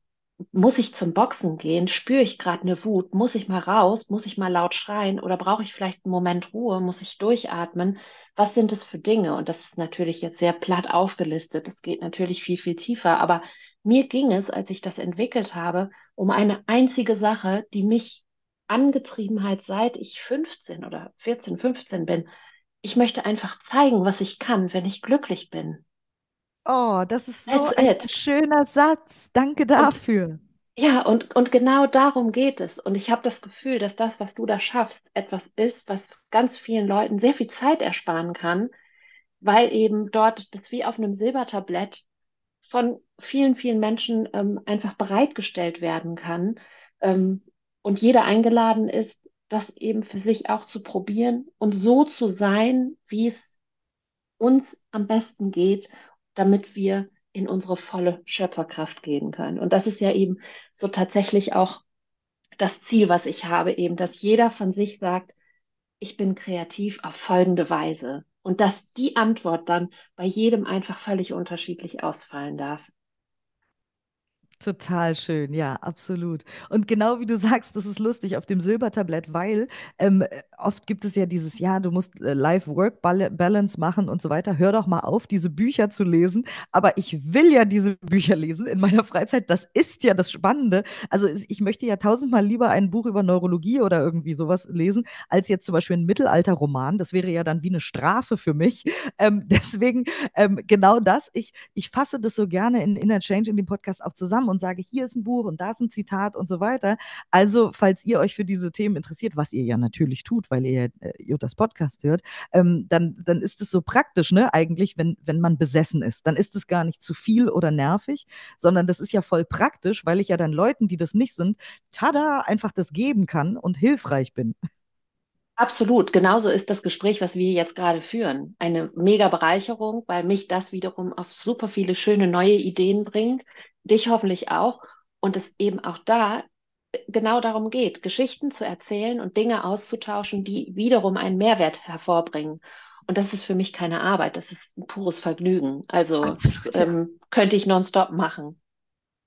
muss ich zum Boxen gehen? Spüre ich gerade eine Wut? Muss ich mal raus? Muss ich mal laut schreien? Oder brauche ich vielleicht einen Moment Ruhe? Muss ich durchatmen? Was sind das für Dinge? Und das ist natürlich jetzt sehr platt aufgelistet. Das geht natürlich viel, viel tiefer. Aber mir ging es, als ich das entwickelt habe, um eine einzige Sache, die mich angetrieben hat, seit ich 15 oder 14, 15 bin. Ich möchte einfach zeigen, was ich kann, wenn ich glücklich bin. Oh, das ist so That's ein it. schöner Satz. Danke dafür. Und, ja, und, und genau darum geht es. Und ich habe das Gefühl, dass das, was du da schaffst, etwas ist, was ganz vielen Leuten sehr viel Zeit ersparen kann, weil eben dort das wie auf einem Silbertablett von vielen, vielen Menschen ähm, einfach bereitgestellt werden kann ähm, und jeder eingeladen ist, das eben für sich auch zu probieren und so zu sein, wie es uns am besten geht, damit wir in unsere volle Schöpferkraft gehen können. Und das ist ja eben so tatsächlich auch das Ziel, was ich habe, eben, dass jeder von sich sagt, ich bin kreativ auf folgende Weise und dass die Antwort dann bei jedem einfach völlig unterschiedlich ausfallen darf. Total schön, ja, absolut. Und genau wie du sagst, das ist lustig auf dem Silbertablett, weil ähm, oft gibt es ja dieses, ja, du musst äh, Life-Work-Balance machen und so weiter. Hör doch mal auf, diese Bücher zu lesen. Aber ich will ja diese <laughs> Bücher lesen in meiner Freizeit. Das ist ja das Spannende. Also ich möchte ja tausendmal lieber ein Buch über Neurologie oder irgendwie sowas lesen, als jetzt zum Beispiel ein Mittelalterroman. Das wäre ja dann wie eine Strafe für mich. <laughs> Ähm, deswegen ähm, genau das. Ich, ich fasse das so gerne in Inner Change in dem Podcast auch zusammen und sage, hier ist ein Buch und da ist ein Zitat und so weiter. Also, falls ihr euch für diese Themen interessiert, was ihr ja natürlich tut, weil ihr äh, Jotas Podcast hört, ähm, dann, dann ist es so praktisch, ne, eigentlich, wenn, wenn man besessen ist. Dann ist es gar nicht zu viel oder nervig, sondern das ist ja voll praktisch, weil ich ja dann Leuten, die das nicht sind, tada, einfach das geben kann und hilfreich bin. Absolut, genauso ist das Gespräch, was wir jetzt gerade führen, eine mega Bereicherung, weil mich das wiederum auf super viele schöne neue Ideen bringt, dich hoffentlich auch, und es eben auch da genau darum geht, Geschichten zu erzählen und Dinge auszutauschen, die wiederum einen Mehrwert hervorbringen. Und das ist für mich keine Arbeit, das ist ein pures Vergnügen. Also Absolut, ja. ähm, könnte ich nonstop machen.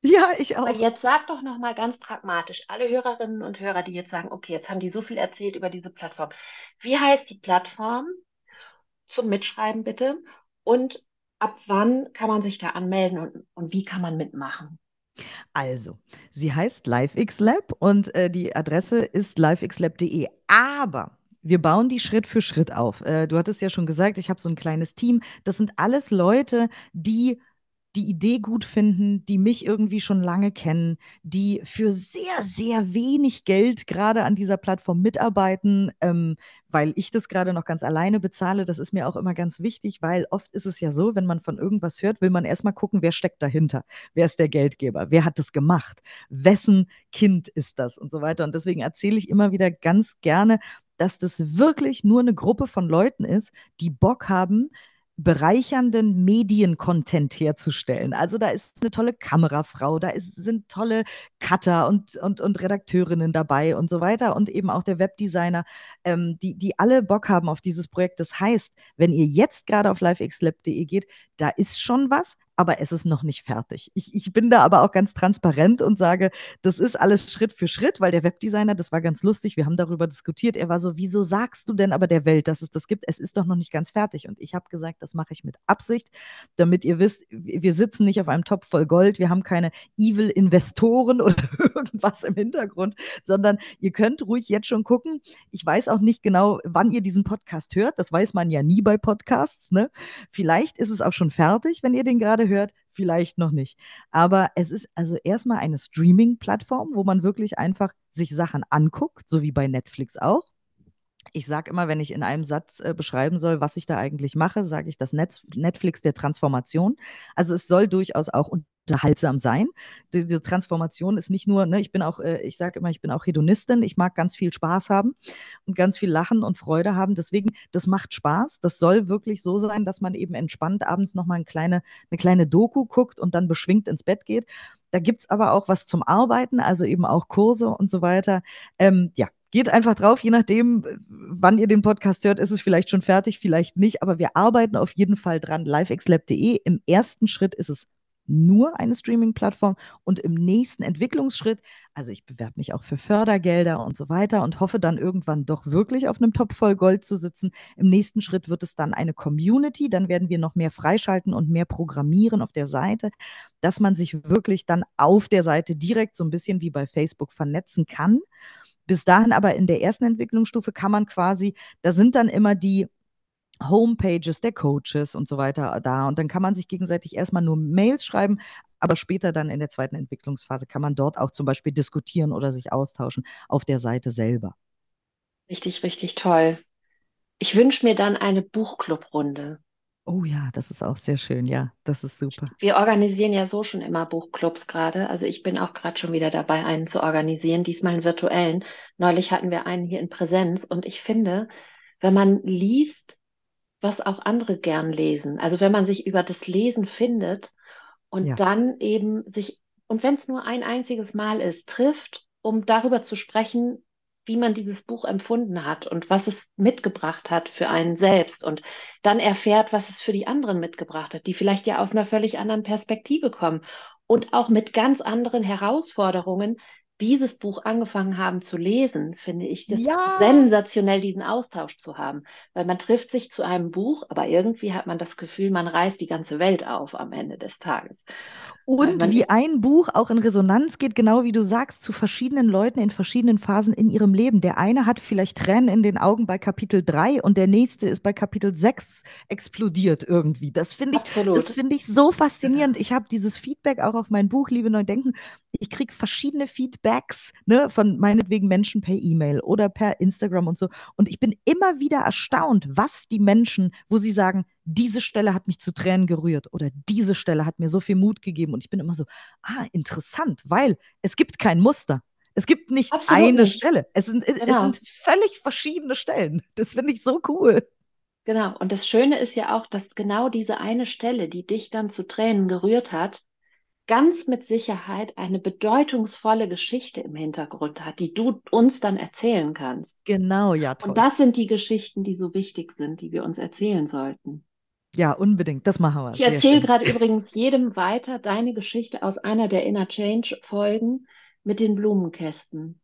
Ja, ich Aber auch. jetzt sag doch noch mal ganz pragmatisch, alle Hörerinnen und Hörer, die jetzt sagen, okay, jetzt haben die so viel erzählt über diese Plattform. Wie heißt die Plattform? Zum Mitschreiben bitte. Und ab wann kann man sich da anmelden und, und wie kann man mitmachen? Also, sie heißt LiveXLab und äh, die Adresse ist livexlab.de. Aber wir bauen die Schritt für Schritt auf. Äh, du hattest ja schon gesagt, ich habe so ein kleines Team. Das sind alles Leute, die die Idee gut finden, die mich irgendwie schon lange kennen, die für sehr, sehr wenig Geld gerade an dieser Plattform mitarbeiten, ähm, weil ich das gerade noch ganz alleine bezahle. Das ist mir auch immer ganz wichtig, weil oft ist es ja so, wenn man von irgendwas hört, will man erstmal gucken, wer steckt dahinter, wer ist der Geldgeber, wer hat das gemacht, wessen Kind ist das und so weiter. Und deswegen erzähle ich immer wieder ganz gerne, dass das wirklich nur eine Gruppe von Leuten ist, die Bock haben, bereichernden Mediencontent herzustellen. Also da ist eine tolle Kamerafrau, da ist, sind tolle Cutter und, und, und Redakteurinnen dabei und so weiter und eben auch der Webdesigner, ähm, die, die alle Bock haben auf dieses Projekt. Das heißt, wenn ihr jetzt gerade auf livexlab.de geht, da ist schon was, aber es ist noch nicht fertig. Ich, ich bin da aber auch ganz transparent und sage, das ist alles Schritt für Schritt, weil der Webdesigner, das war ganz lustig, wir haben darüber diskutiert, er war so, wieso sagst du denn aber der Welt, dass es das gibt? Es ist doch noch nicht ganz fertig. Und ich habe gesagt, das mache ich mit Absicht, damit ihr wisst, wir sitzen nicht auf einem Topf voll Gold, wir haben keine Evil-Investoren <laughs> oder irgendwas im Hintergrund, sondern ihr könnt ruhig jetzt schon gucken. Ich weiß auch nicht genau, wann ihr diesen Podcast hört. Das weiß man ja nie bei Podcasts. Ne? Vielleicht ist es auch schon fertig, wenn ihr den gerade hört, vielleicht noch nicht. Aber es ist also erstmal eine Streaming-Plattform, wo man wirklich einfach sich Sachen anguckt, so wie bei Netflix auch. Ich sage immer, wenn ich in einem Satz äh, beschreiben soll, was ich da eigentlich mache, sage ich das Netz Netflix der Transformation. Also es soll durchaus auch unterhaltsam sein. Diese Transformation ist nicht nur, ne, ich bin auch, äh, ich sage immer, ich bin auch Hedonistin, ich mag ganz viel Spaß haben und ganz viel Lachen und Freude haben. Deswegen, das macht Spaß. Das soll wirklich so sein, dass man eben entspannt abends nochmal eine kleine, eine kleine Doku guckt und dann beschwingt ins Bett geht. Da gibt es aber auch was zum Arbeiten, also eben auch Kurse und so weiter. Ähm, ja, Geht einfach drauf, je nachdem, wann ihr den Podcast hört, ist es vielleicht schon fertig, vielleicht nicht, aber wir arbeiten auf jeden Fall dran. livexlab.de. Im ersten Schritt ist es nur eine Streaming-Plattform und im nächsten Entwicklungsschritt, also ich bewerbe mich auch für Fördergelder und so weiter und hoffe dann irgendwann doch wirklich auf einem Topf voll Gold zu sitzen. Im nächsten Schritt wird es dann eine Community, dann werden wir noch mehr freischalten und mehr programmieren auf der Seite, dass man sich wirklich dann auf der Seite direkt so ein bisschen wie bei Facebook vernetzen kann. Bis dahin aber in der ersten Entwicklungsstufe kann man quasi, da sind dann immer die Homepages der Coaches und so weiter da. Und dann kann man sich gegenseitig erstmal nur Mails schreiben, aber später dann in der zweiten Entwicklungsphase kann man dort auch zum Beispiel diskutieren oder sich austauschen auf der Seite selber. Richtig, richtig toll. Ich wünsche mir dann eine Buchclubrunde. Oh ja, das ist auch sehr schön. Ja, das ist super. Wir organisieren ja so schon immer Buchclubs gerade. Also ich bin auch gerade schon wieder dabei, einen zu organisieren, diesmal einen virtuellen. Neulich hatten wir einen hier in Präsenz und ich finde, wenn man liest, was auch andere gern lesen, also wenn man sich über das Lesen findet und Ja. dann eben sich, und wenn es nur ein einziges Mal ist, trifft, um darüber zu sprechen, wie man dieses Buch empfunden hat und was es mitgebracht hat für einen selbst und dann erfährt, was es für die anderen mitgebracht hat, die vielleicht ja aus einer völlig anderen Perspektive kommen und auch mit ganz anderen Herausforderungen dieses Buch angefangen haben zu lesen, finde ich das Ja, sensationell, diesen Austausch zu haben, weil man trifft sich zu einem Buch, aber irgendwie hat man das Gefühl, man reißt die ganze Welt auf am Ende des Tages, Und wie ein Buch auch in Resonanz geht, genau wie du sagst, zu verschiedenen Leuten in verschiedenen Phasen in ihrem Leben. Der eine hat vielleicht Tränen in den Augen bei Kapitel 3 und der nächste ist bei Kapitel 6 explodiert irgendwie. Das finde ich, das absolut, finde ich so faszinierend. Ich habe dieses Feedback auch auf mein Buch Liebe neu denken. Ich kriege verschiedene Feedbacks ne, von meinetwegen Menschen per E-Mail oder per Instagram und so. Und ich bin immer wieder erstaunt, was die Menschen, wo sie sagen, diese Stelle hat mich zu Tränen gerührt oder diese Stelle hat mir so viel Mut gegeben. Und ich bin immer so, ah, interessant, weil es gibt kein Muster. Es gibt nicht Absolut eine nicht. Stelle. Es sind, es Genau. sind völlig verschiedene Stellen. Das finde ich so cool. Genau. Und das Schöne ist ja auch, dass genau diese eine Stelle, die dich dann zu Tränen gerührt hat, ganz mit Sicherheit eine bedeutungsvolle Geschichte im Hintergrund hat, die du uns dann erzählen kannst. Genau, ja, Und toll. das sind die Geschichten, die so wichtig sind, die wir uns erzählen sollten. Ja, unbedingt. Das machen wir. Ich erzähle gerade übrigens jedem weiter deine Geschichte aus einer der Inner Change Folgen mit den Blumenkästen,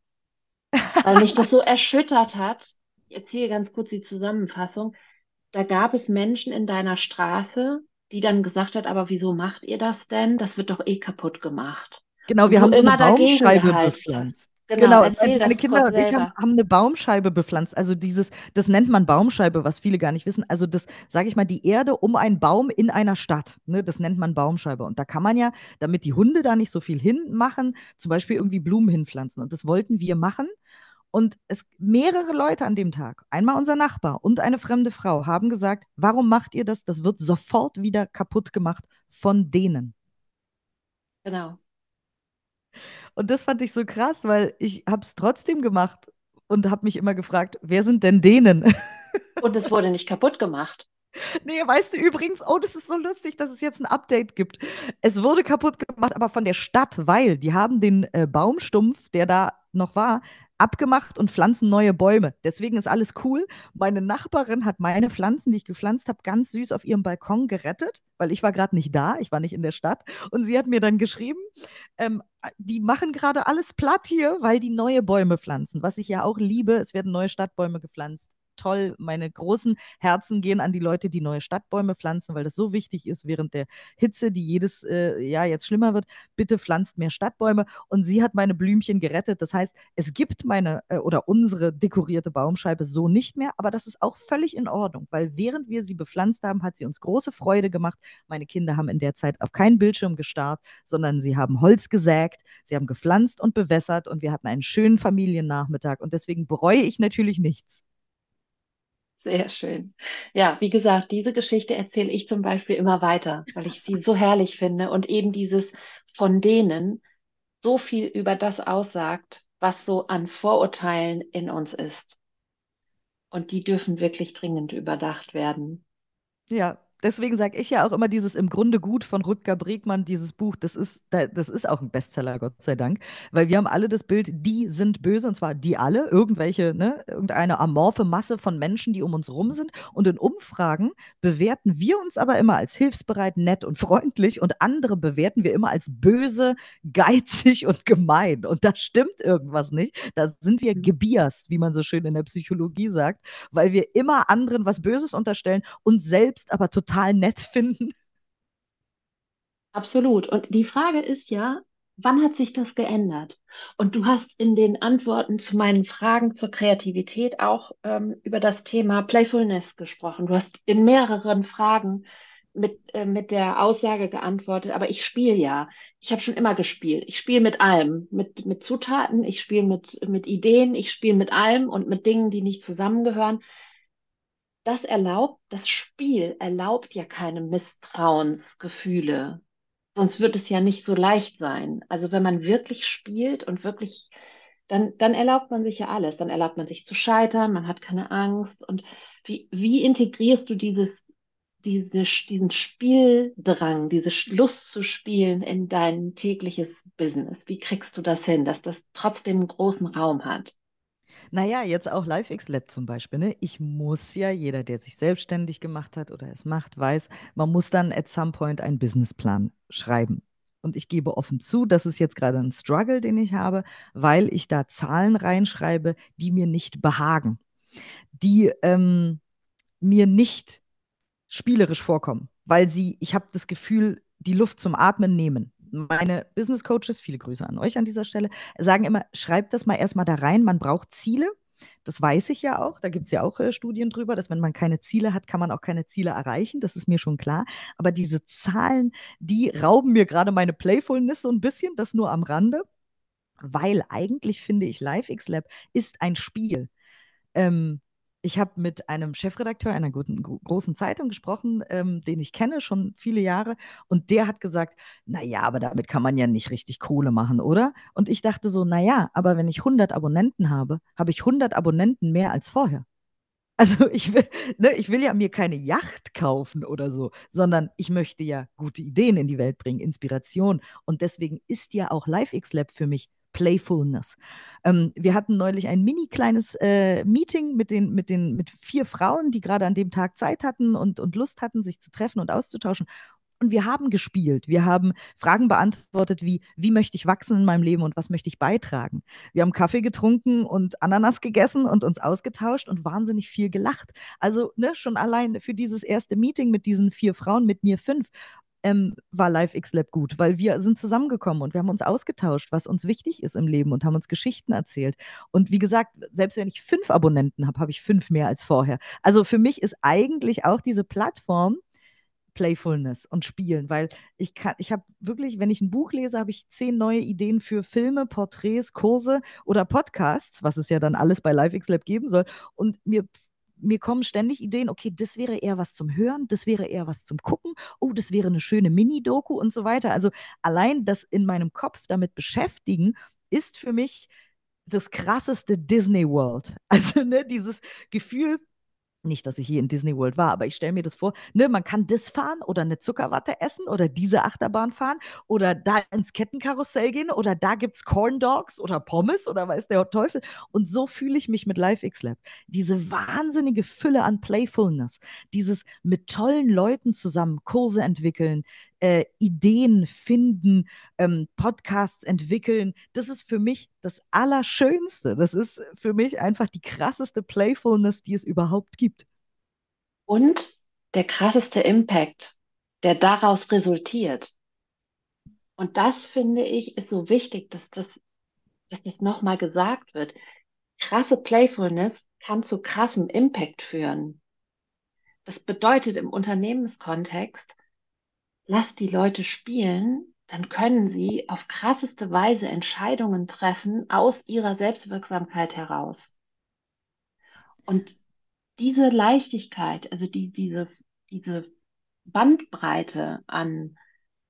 weil mich das so <laughs> erschüttert hat. Ich erzähle ganz kurz die Zusammenfassung. Da gab es Menschen in deiner Straße, die dann gesagt hat, aber wieso macht ihr das denn? Das wird doch eh kaputt gemacht. Genau, wir haben so eine immer dagegen Baumscheibe bepflanzt. Genau, Genau, erzähl meine Kinder und ich haben, haben eine Baumscheibe bepflanzt. Also dieses, das nennt man Baumscheibe, was viele gar nicht wissen. Also das, sage ich mal, die Erde um einen Baum in einer Stadt. Ne, das nennt man Baumscheibe. Und da kann man ja, damit die Hunde da nicht so viel hinmachen, zum Beispiel irgendwie Blumen hinpflanzen. Und das wollten wir machen. Und es mehrere Leute an dem Tag, einmal unser Nachbar und eine fremde Frau, haben gesagt, warum macht ihr das? Das wird sofort wieder kaputt gemacht von denen. Genau. Und das fand ich so krass, weil ich habe es trotzdem gemacht und habe mich immer gefragt, wer sind denn denen? <laughs> Und es wurde nicht kaputt gemacht. nee, weißt du übrigens, oh, das ist so lustig, dass es jetzt ein Update gibt. Es wurde kaputt gemacht, aber von der Stadt, weil die haben den äh, Baumstumpf, der da noch war, abgemacht und pflanzen neue Bäume. Deswegen ist alles cool. Meine Nachbarin hat meine Pflanzen, die ich gepflanzt habe, ganz süß auf ihrem Balkon gerettet, weil ich war gerade nicht da, ich war nicht in der Stadt. Und sie hat mir dann geschrieben, ähm, die machen gerade alles platt hier, weil die neue Bäume pflanzen, was ich ja auch liebe. Es werden neue Stadtbäume gepflanzt. Toll, meine großen Herzen gehen an die Leute, die neue Stadtbäume pflanzen, weil das so wichtig ist während der Hitze, die jedes äh, Jahr jetzt schlimmer wird. Bitte pflanzt mehr Stadtbäume. Und sie hat meine Blümchen gerettet. Das heißt, es gibt meine äh, oder unsere dekorierte Baumscheibe so nicht mehr, aber das ist auch völlig in Ordnung, weil während wir sie bepflanzt haben, hat sie uns große Freude gemacht. Meine Kinder haben in der Zeit auf keinen Bildschirm gestarrt, sondern sie haben Holz gesägt, sie haben gepflanzt und bewässert und wir hatten einen schönen Familiennachmittag und deswegen bereue ich natürlich nichts. Sehr schön. Ja, wie gesagt, diese Geschichte erzähle ich zum Beispiel immer weiter, weil ich sie so herrlich finde und eben dieses von denen so viel über das aussagt, was so an Vorurteilen in uns ist. Und die dürfen wirklich dringend überdacht werden. Ja, deswegen sage ich ja auch immer dieses Im Grunde gut von Rutger Bregmann, dieses Buch, das ist, das ist auch ein Bestseller, Gott sei Dank, weil wir haben alle das Bild, die sind böse und zwar die alle, irgendwelche, ne, irgendeine amorphe Masse von Menschen, die um uns rum sind. Und in Umfragen bewerten wir uns aber immer als hilfsbereit, nett und freundlich und andere bewerten wir immer als böse, geizig und gemein. Und da stimmt irgendwas nicht, da sind wir Mhm. gebiased, wie man so schön in der Psychologie sagt, weil wir immer anderen was Böses unterstellen und selbst aber total nett finden. Absolut. Und die Frage ist ja, wann hat sich das geändert? Und du hast in den Antworten zu meinen Fragen zur Kreativität auch ähm, über das Thema Playfulness gesprochen. Du hast in mehreren Fragen mit, äh, mit der Aussage geantwortet, aber ich spiele ja. Ich habe schon immer gespielt. Ich spiele mit allem, mit, mit Zutaten, ich spiele mit, mit Ideen, ich spiele mit allem und mit Dingen, die nicht zusammengehören. Das erlaubt, das Spiel erlaubt ja keine Misstrauensgefühle. Sonst wird es ja nicht so leicht sein. Also wenn man wirklich spielt und wirklich, dann, dann erlaubt man sich ja alles. Dann erlaubt man sich zu scheitern, man hat keine Angst. Und wie, wie integrierst du dieses, diese, diesen Spieldrang, diese Lust zu spielen in dein tägliches Business? Wie kriegst du das hin, dass das trotzdem einen großen Raum hat? Naja, jetzt auch LiveX Lab zum Beispiel. Ne? Ich muss ja, jeder, der sich selbstständig gemacht hat oder es macht, weiß, man muss dann at some point einen Businessplan schreiben. Und ich gebe offen zu, das ist jetzt gerade ein Struggle, den ich habe, weil ich da Zahlen reinschreibe, die mir nicht behagen, die ähm, mir nicht spielerisch vorkommen, weil sie, ich habe das Gefühl, die Luft zum Atmen nehmen. Meine Business Coaches, viele Grüße an euch an dieser Stelle, sagen immer, schreibt das mal erstmal da rein, man braucht Ziele. Das weiß ich ja auch. Da gibt es ja auch äh, Studien drüber, dass wenn man keine Ziele hat, kann man auch keine Ziele erreichen. Das ist mir schon klar. Aber diese Zahlen, die rauben mir gerade meine Playfulness so ein bisschen, das nur am Rande. Weil eigentlich finde ich, LiveX Lab ist ein Spiel. Ähm, ich habe mit einem Chefredakteur einer guten, großen Zeitung gesprochen, ähm, den ich kenne schon viele Jahre, und der hat gesagt, naja, aber damit kann man ja nicht richtig Kohle machen, oder? Und ich dachte so, naja, aber wenn ich 100 Abonnenten habe, habe ich 100 Abonnenten mehr als vorher. <laughs> Also ich will, ne, ich will ja mir keine Yacht kaufen oder so, sondern ich möchte ja gute Ideen in die Welt bringen, Inspiration. Und deswegen ist ja auch LiveX Lab für mich Playfulness. Ähm, wir hatten neulich ein mini kleines äh, Meeting mit den, mit den, mit vier Frauen, die gerade an dem Tag Zeit hatten und, und Lust hatten, sich zu treffen und auszutauschen. Und wir haben gespielt. Wir haben Fragen beantwortet wie, wie möchte ich wachsen in meinem Leben und was möchte ich beitragen? Wir haben Kaffee getrunken und Ananas gegessen und uns ausgetauscht und wahnsinnig viel gelacht. Also ne, schon allein für dieses erste Meeting mit diesen vier Frauen, mit mir fünf, ähm, war Live X Lab gut, weil wir sind zusammengekommen und wir haben uns ausgetauscht, was uns wichtig ist im Leben und haben uns Geschichten erzählt. Und wie gesagt, selbst wenn ich fünf Abonnenten habe, habe ich fünf mehr als vorher. Also für mich ist eigentlich auch diese Plattform Playfulness und Spielen, weil ich kann, ich habe wirklich, wenn ich ein Buch lese, habe ich zehn neue Ideen für Filme, Porträts, Kurse oder Podcasts, was es ja dann alles bei LiveX Lab geben soll. Und mir mir kommen ständig Ideen, okay, das wäre eher was zum Hören, das wäre eher was zum Gucken, oh, das wäre eine schöne Mini-Doku und so weiter. Also allein das in meinem Kopf damit beschäftigen, ist für mich das krasseste Disney World. <laughs> Also ne, dieses Gefühl, nicht, dass ich hier in Disney World war, aber ich stelle mir das vor, ne, man kann das fahren oder eine Zuckerwatte essen oder diese Achterbahn fahren oder da ins Kettenkarussell gehen oder da gibt es Corn Dogs oder Pommes oder weiß der Teufel. Und so fühle ich mich mit Live X Lab. Diese wahnsinnige Fülle an Playfulness, dieses mit tollen Leuten zusammen Kurse entwickeln, äh, Ideen finden, ähm, Podcasts entwickeln. Das ist für mich das Allerschönste. Das ist für mich einfach die krasseste Playfulness, die es überhaupt gibt. Und der krasseste Impact, der daraus resultiert. Und das finde ich ist so wichtig, dass das, dass das nochmal gesagt wird. Krasse Playfulness kann zu krassem Impact führen. Das bedeutet im Unternehmenskontext, lass die Leute spielen, dann können sie auf krasseste Weise Entscheidungen treffen aus ihrer Selbstwirksamkeit heraus. Und diese Leichtigkeit, also die, diese, diese Bandbreite an,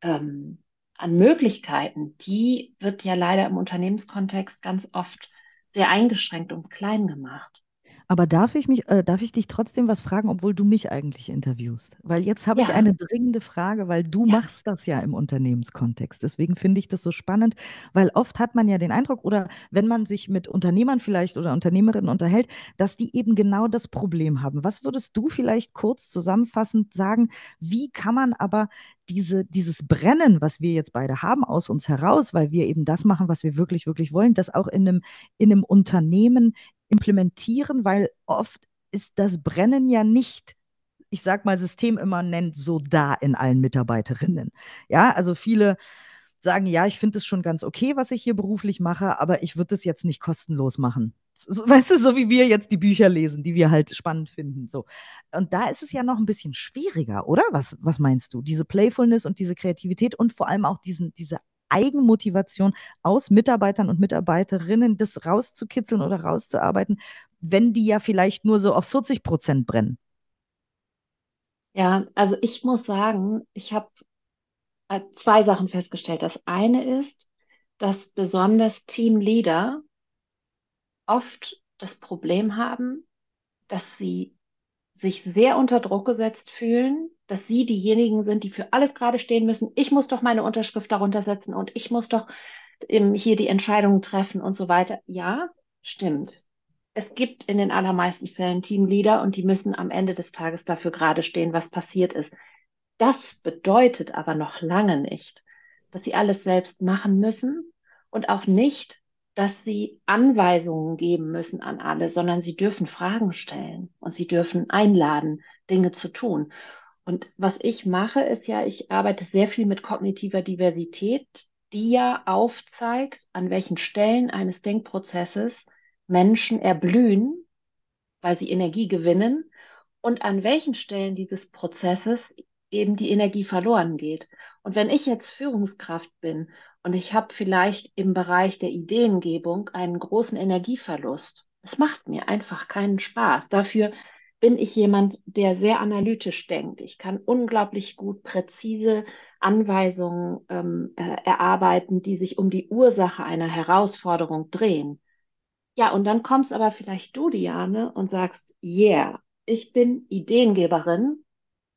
ähm, an Möglichkeiten, die wird ja leider im Unternehmenskontext ganz oft sehr eingeschränkt und klein gemacht. Aber darf ich mich, äh, darf ich dich trotzdem was fragen, obwohl du mich eigentlich interviewst? Weil jetzt habe ich Ja, eine dringende Frage, weil du ja. machst das ja im Unternehmenskontext. Deswegen finde ich das so spannend, weil oft hat man ja den Eindruck, oder wenn man sich mit Unternehmern vielleicht oder Unternehmerinnen unterhält, dass die eben genau das Problem haben. Was würdest du vielleicht kurz zusammenfassend sagen, wie kann man aber diese, dieses Brennen, was wir jetzt beide haben, aus uns heraus, weil wir eben das machen, was wir wirklich, wirklich wollen, das auch in einem, in einem Unternehmen implementieren, weil oft ist das Brennen ja nicht ich sag mal, systemimmanent so da in allen Mitarbeiterinnen. Ja, also viele sagen, ja, ich finde es schon ganz okay, was ich hier beruflich mache, aber ich würde es jetzt nicht kostenlos machen. So, weißt du, so wie wir jetzt die Bücher lesen, die wir halt spannend finden. So. Und da ist es ja noch ein bisschen schwieriger, oder? Was, was meinst du? Diese Playfulness und diese Kreativität und vor allem auch diesen, diese Eigenmotivation aus Mitarbeitern und Mitarbeiterinnen, das rauszukitzeln oder rauszuarbeiten, wenn die ja vielleicht nur so auf 40 Prozent brennen. Ja, also ich muss sagen, ich habe äh, zwei Sachen festgestellt. Das eine ist, dass besonders Teamleader oft das Problem haben, dass sie sich sehr unter Druck gesetzt fühlen, dass sie diejenigen sind, die für alles gerade stehen müssen. Ich muss doch meine Unterschrift darunter setzen und ich muss doch ähm, hier die Entscheidungen treffen und so weiter. Ja, stimmt. Es gibt in den allermeisten Fällen Teamleader und die müssen am Ende des Tages dafür gerade stehen, was passiert ist. Das bedeutet aber noch lange nicht, dass sie alles selbst machen müssen und auch nicht, dass sie Anweisungen geben müssen an alle, sondern sie dürfen Fragen stellen und sie dürfen einladen, Dinge zu tun. Und was ich mache, ist ja, ich arbeite sehr viel mit kognitiver Diversität, die ja aufzeigt, an welchen Stellen eines Denkprozesses Menschen erblühen, weil sie Energie gewinnen und an welchen Stellen dieses Prozesses eben die Energie verloren geht. Und wenn ich jetzt Führungskraft bin und ich habe vielleicht im Bereich der Ideengebung einen großen Energieverlust, Es macht mir einfach keinen Spaß. Dafür bin ich jemand, der sehr analytisch denkt. Ich kann unglaublich gut präzise Anweisungen ähm, äh, erarbeiten, die sich um die Ursache einer Herausforderung drehen. Ja, und dann kommst aber vielleicht du, Diane, und sagst, yeah, ich bin Ideengeberin.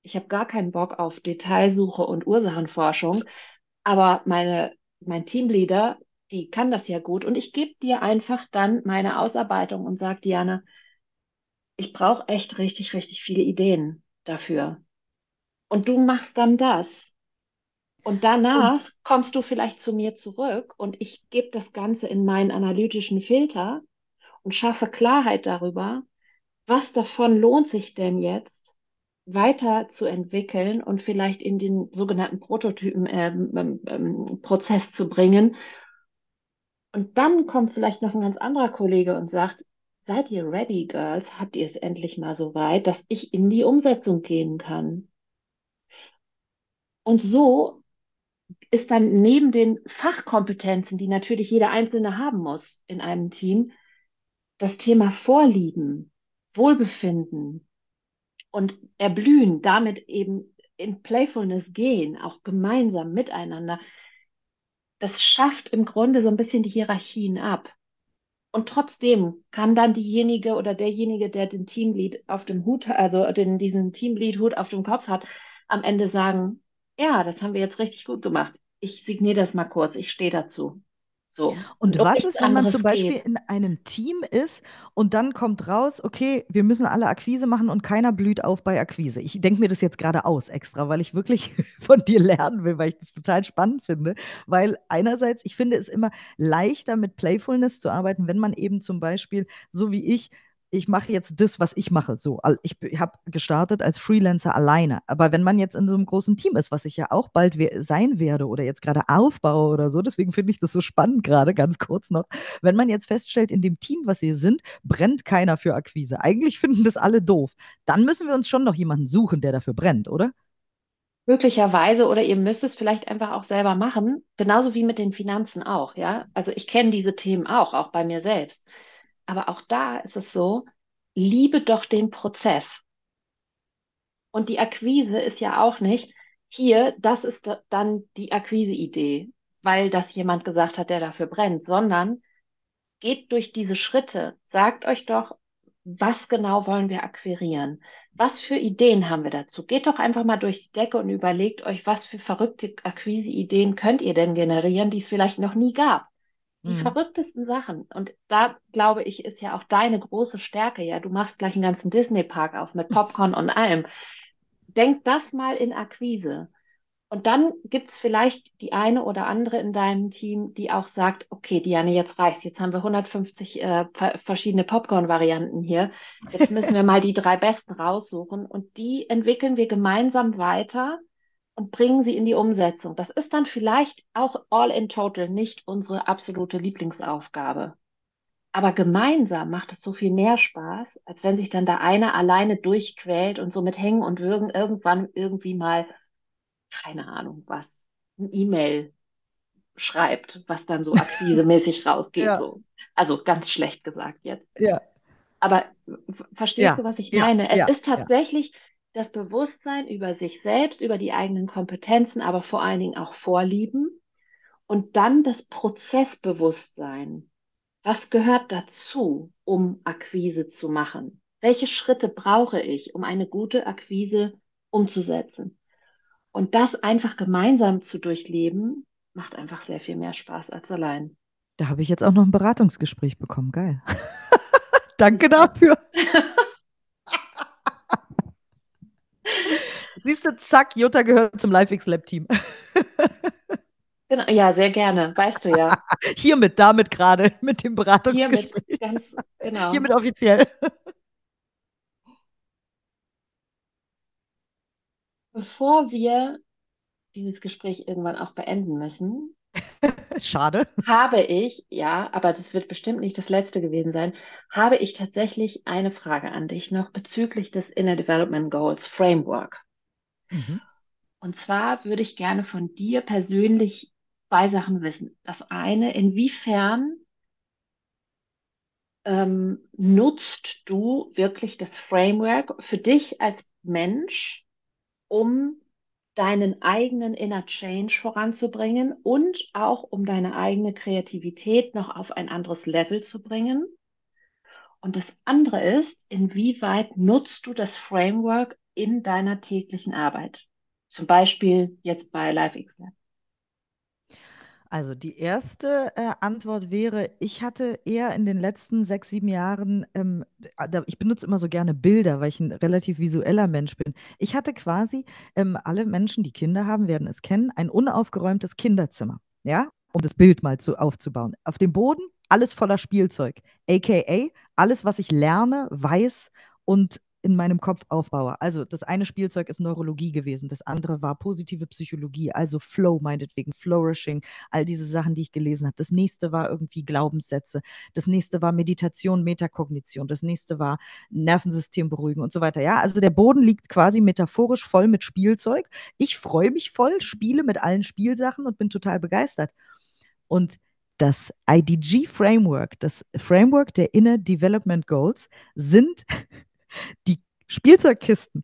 Ich habe gar keinen Bock auf Detailsuche und Ursachenforschung, aber meine, mein Teamleader, die kann das ja gut. Und ich gebe dir einfach dann meine Ausarbeitung und sage, Diane, ich brauche echt richtig, richtig viele Ideen dafür. Und du machst dann das. Und Und, danach kommst du vielleicht zu mir zurück und ich gebe das Ganze in meinen analytischen Filter und schaffe Klarheit darüber, was davon lohnt sich denn jetzt weiterzuentwickeln und vielleicht in den sogenannten Prototypen ähm, ähm, ähm, zu bringen. Und dann kommt vielleicht noch ein ganz anderer Kollege und sagt, seid ihr ready, Girls? Habt ihr es endlich mal so weit, dass ich in die Umsetzung gehen kann? Und so ist dann neben den Fachkompetenzen, die natürlich jeder Einzelne haben muss in einem Team, das Thema Vorlieben, Wohlbefinden und Erblühen, damit eben in Playfulness gehen, auch gemeinsam miteinander, das schafft im Grunde so ein bisschen die Hierarchien ab. Und trotzdem kann dann diejenige oder derjenige, der den Teamlead auf dem Hut, also den, diesen Teamlead-Hut auf dem Kopf hat, am Ende sagen, ja, das haben wir jetzt richtig gut gemacht. Ich signiere das mal kurz, ich stehe dazu. So. Und und was ist, wenn man zum Beispiel geht. in einem Team ist und dann kommt raus, okay, wir müssen alle Akquise machen und keiner blüht auf bei Akquise. Ich denke mir das jetzt gerade aus extra, weil ich wirklich <laughs> von dir lernen will, weil ich das total spannend finde. Weil einerseits, ich finde es immer leichter mit Playfulness zu arbeiten, wenn man eben zum Beispiel, so wie ich, ich mache jetzt das, was ich mache. So, ich habe gestartet als Freelancer alleine. Aber wenn man jetzt in so einem großen Team ist, was ich ja auch bald we sein werde oder jetzt gerade aufbaue oder so, deswegen finde ich das so spannend gerade, ganz kurz noch, wenn man jetzt feststellt, in dem Team, was wir sind, brennt keiner für Akquise. Eigentlich <laughs> finden das alle doof. Dann müssen wir uns schon noch jemanden suchen, der dafür brennt, oder? Möglicherweise oder ihr müsst es vielleicht einfach auch selber machen, genauso wie mit den Finanzen auch, ja. Also ich kenne diese Themen auch, auch bei mir selbst. Aber auch da ist es so, liebe doch den Prozess. Und die Akquise ist ja auch nicht, hier, das ist da- dann die Akquise-Idee, weil das jemand gesagt hat, der dafür brennt, sondern geht durch diese Schritte, sagt euch doch, was genau wollen wir akquirieren? Was für Ideen haben wir dazu? Geht doch einfach mal durch die Decke und überlegt euch, was für verrückte Akquise-Ideen könnt ihr denn generieren, die es vielleicht noch nie gab. Die Mhm. verrücktesten Sachen. Und da glaube ich, ist ja auch deine große Stärke. Ja, du machst gleich einen ganzen Disney-Park auf mit <laughs> Popcorn und allem. Denk das mal in Akquise. Und dann gibt es vielleicht die eine oder andere in deinem Team, die auch sagt, okay, Diane, jetzt reicht's. Jetzt haben wir 150 äh, ver- verschiedene Popcorn-Varianten hier. Jetzt müssen wir <laughs> mal die drei besten raussuchen. Und die entwickeln wir gemeinsam weiter und bringen sie in die Umsetzung. Das ist dann vielleicht auch all in total nicht unsere absolute Lieblingsaufgabe. Aber gemeinsam macht es so viel mehr Spaß, als wenn sich dann da einer alleine durchquält und so mit Hängen und Würgen irgendwann irgendwie mal keine Ahnung was, ein E-Mail schreibt, was dann so akquisemäßig <laughs> rausgeht, Ja, so. Also ganz schlecht gesagt jetzt. ja, Aber verstehst ja, du, was ich meine? Es ist tatsächlich das Bewusstsein über sich selbst, über die eigenen Kompetenzen, aber vor allen Dingen auch Vorlieben und dann das Prozessbewusstsein. Was gehört dazu, um Akquise zu machen? Welche Schritte brauche ich, um eine gute Akquise umzusetzen? Und das einfach gemeinsam zu durchleben, macht einfach sehr viel mehr Spaß als allein. Da habe ich jetzt auch noch ein Beratungsgespräch bekommen. Geil. <laughs> Danke dafür. <laughs> Siehst du, zack, Jutta gehört zum LiveX-Lab-Team. <laughs> Genau, ja, sehr gerne, weißt du ja. <laughs> Hiermit, damit gerade, mit dem Hiermit Beratungsgespräch. ganz genau. Hiermit offiziell. <laughs> Bevor wir dieses Gespräch irgendwann auch beenden müssen, Schade. habe ich, ja, aber das wird bestimmt nicht das letzte gewesen sein, habe ich tatsächlich eine Frage an dich noch bezüglich des Inner Development Goals Framework. Mhm. Und zwar würde ich gerne von dir persönlich zwei Sachen wissen. Das eine, inwiefern ähm, nutzt du wirklich das Framework für dich als Mensch, um deinen eigenen Inner Change voranzubringen und auch um deine eigene Kreativität noch auf ein anderes Level zu bringen? Und das andere ist, inwieweit nutzt du das Framework in deiner täglichen Arbeit? Zum Beispiel jetzt bei LiveXLab. Also die erste äh, Antwort wäre, ich hatte eher in den letzten sechs, sieben Jahren, ähm, äh, ich benutze immer so gerne Bilder, weil ich ein relativ visueller Mensch bin. Ich hatte quasi, ähm, alle Menschen, die Kinder haben, werden es kennen, ein unaufgeräumtes Kinderzimmer, ja, um das Bild mal zu, aufzubauen. Auf dem Boden alles voller Spielzeug, aka alles, was ich lerne, weiß und in meinem Kopf aufbaue. Also das eine Spielzeug ist Neurologie gewesen, das andere war positive Psychologie, also Flow meinetwegen, Flourishing, all diese Sachen, die ich gelesen habe. Das nächste war irgendwie Glaubenssätze, das nächste war Meditation, Metakognition, das nächste war Nervensystem beruhigen und so weiter. Ja, also der Boden liegt quasi metaphorisch voll mit Spielzeug. Ich freue mich voll, spiele mit allen Spielsachen und bin total begeistert. Und das IDG Framework, das Framework der Inner Development Goals, sind <laughs> die Spielzeugkisten.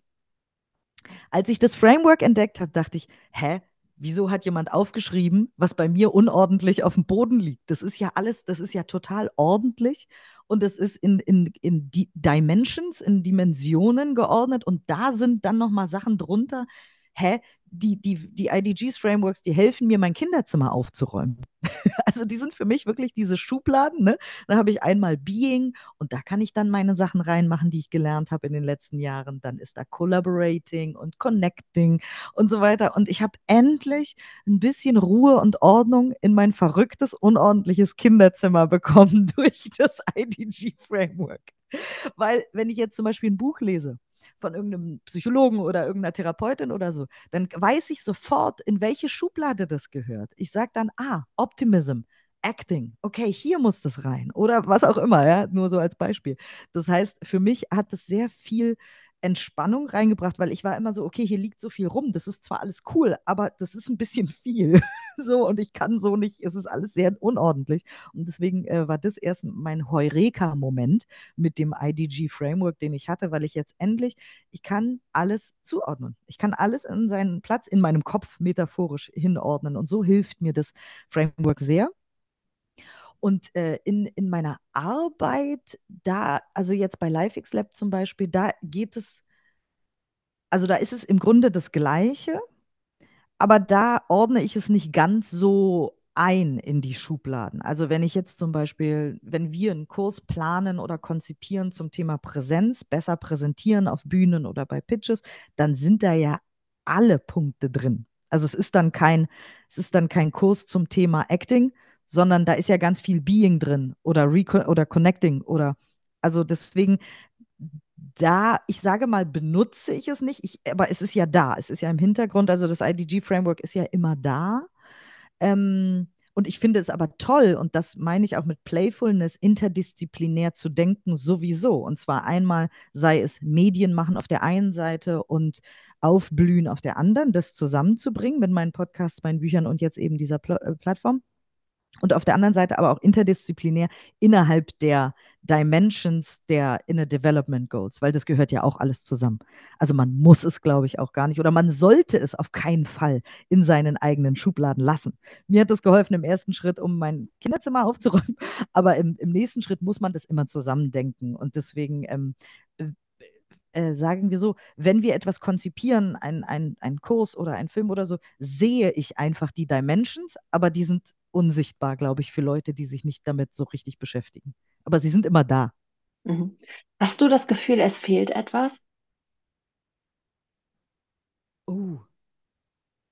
Als ich das Framework entdeckt habe, dachte ich, hä, wieso hat jemand aufgeschrieben, was bei mir unordentlich auf dem Boden liegt? Das ist ja alles, das ist ja total ordentlich und es ist in, in, in die Dimensions, in Dimensionen geordnet und da sind dann nochmal Sachen drunter. Hä, die, die, die IDGs-Frameworks, die helfen mir, mein Kinderzimmer aufzuräumen. <laughs> also die sind für mich wirklich diese Schubladen. Ne? Da habe ich einmal Being und da kann ich dann meine Sachen reinmachen, die ich gelernt habe in den letzten Jahren. Dann ist da Collaborating und Connecting und so weiter. Und ich habe endlich ein bisschen Ruhe und Ordnung in mein verrücktes, unordentliches Kinderzimmer <laughs> bekommen durch das IDG-Framework. Weil wenn ich jetzt zum Beispiel ein Buch lese, von irgendeinem Psychologen oder irgendeiner Therapeutin oder so, dann weiß ich sofort, in welche Schublade das gehört. Ich sage dann, ah, Optimism, Acting, okay, hier muss das rein oder was auch immer, ja, nur so als Beispiel. Das heißt, für mich hat es sehr viel Entspannung reingebracht, weil ich war immer so, okay, hier liegt so viel rum. Das ist zwar alles cool, aber das ist ein bisschen <laughs> viel. so und ich kann so nicht, es ist alles sehr unordentlich. Und deswegen äh, war das erst mein Heureka-Moment mit dem IDG-Framework, den ich hatte, weil ich jetzt endlich, ich kann alles zuordnen. Ich kann alles in seinen Platz in meinem Kopf metaphorisch hinordnen. Und so hilft mir das Framework sehr. Und äh, in, in meiner Arbeit, da, also jetzt bei LifeX Lab zum Beispiel, da geht es, also da ist es im Grunde das Gleiche, aber da ordne ich es nicht ganz so ein in die Schubladen. Also wenn ich jetzt zum Beispiel, wenn wir einen Kurs planen oder konzipieren zum Thema Präsenz, besser präsentieren auf Bühnen oder bei Pitches, dann sind da ja alle Punkte drin. Also es ist dann kein, es ist dann kein Kurs zum Thema Acting, sondern da ist ja ganz viel Being drin oder, Reco oder Connecting oder also deswegen da, ich sage mal, benutze ich es nicht, ich, aber es ist ja da, es ist ja im Hintergrund, also das IDG-Framework ist ja immer da. Ähm, und ich finde es aber toll, und das meine ich auch mit Playfulness, interdisziplinär zu denken, sowieso. Und zwar einmal sei es Medien machen auf der einen Seite und Aufblühen auf der anderen, das zusammenzubringen mit meinen Podcasts, meinen Büchern und jetzt eben dieser Pl äh, Plattform und auf der anderen Seite aber auch interdisziplinär innerhalb der Dimensions der Inner Development Goals, weil das gehört ja auch alles zusammen. Also man muss es, glaube ich, auch gar nicht oder man sollte es auf keinen Fall in seinen eigenen Schubladen lassen. Mir hat das geholfen im ersten Schritt, um mein Kinderzimmer aufzuräumen, <laughs> aber im, im nächsten Schritt muss man das immer zusammendenken und deswegen ähm, äh, sagen wir so, wenn wir etwas konzipieren, ein, ein, ein Kurs oder ein Film oder so, sehe ich einfach die Dimensions, aber die sind unsichtbar, glaube ich, für Leute, die sich nicht damit so richtig beschäftigen. Aber sie sind immer da. Mhm. Hast du das Gefühl, es fehlt etwas? Oh.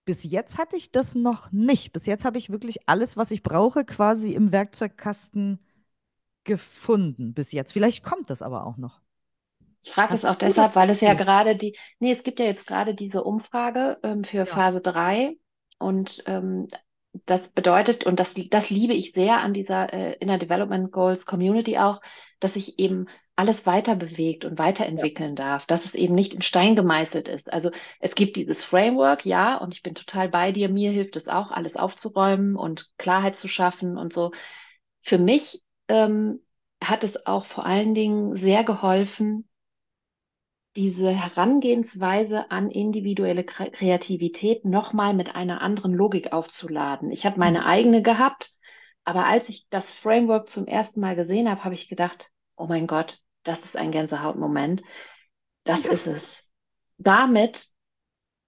Bis jetzt hatte ich das noch nicht. Bis jetzt habe ich wirklich alles, was ich brauche, quasi im Werkzeugkasten gefunden. Bis jetzt. Vielleicht kommt das aber auch noch. Ich frage es auch deshalb, weil es ja gerade die, nee, es gibt ja jetzt gerade diese Umfrage ähm, für ja. Phase 3 und ähm, das bedeutet, und das, das liebe ich sehr an dieser äh, Inner Development Goals Community auch, dass sich eben alles weiter bewegt und weiterentwickeln ja. darf, dass es eben nicht in Stein gemeißelt ist. Also es gibt dieses Framework, ja, und ich bin total bei dir. Mir hilft es auch, alles aufzuräumen und Klarheit zu schaffen und so. Für mich ähm, hat es auch vor allen Dingen sehr geholfen, diese Herangehensweise an individuelle Kreativität nochmal mit einer anderen Logik aufzuladen. Ich habe meine Mhm. eigene gehabt, aber als ich das Framework zum ersten Mal gesehen habe, habe ich gedacht, oh mein Gott, das ist ein Gänsehautmoment. Das ist es. Damit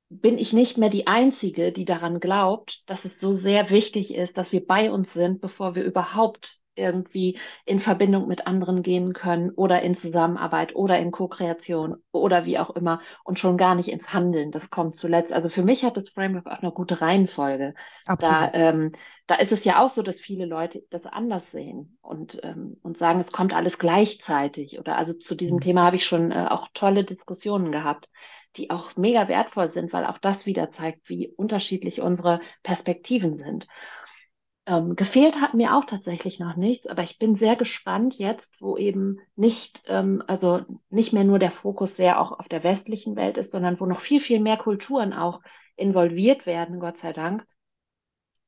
bin ich nicht mehr die Einzige, die daran glaubt, dass es so sehr wichtig ist, dass wir bei uns sind, bevor wir überhaupt irgendwie in Verbindung mit anderen gehen können oder in Zusammenarbeit oder in Co-Kreation oder wie auch immer und schon gar nicht ins Handeln. Das kommt zuletzt. Also für mich hat das Framework auch eine gute Reihenfolge. Da, absolut. ähm, da ist es ja auch so, dass viele Leute das anders sehen und, ähm, und sagen, es kommt alles gleichzeitig. Oder also zu diesem Mhm. Thema habe ich schon äh, auch tolle Diskussionen gehabt die auch mega wertvoll sind, weil auch das wieder zeigt, wie unterschiedlich unsere Perspektiven sind. Ähm, gefehlt hat mir auch tatsächlich noch nichts, aber ich bin sehr gespannt jetzt, wo eben nicht, ähm, also nicht mehr nur der Fokus sehr auch auf der westlichen Welt ist, sondern wo noch viel, viel mehr Kulturen auch involviert werden, Gott sei Dank,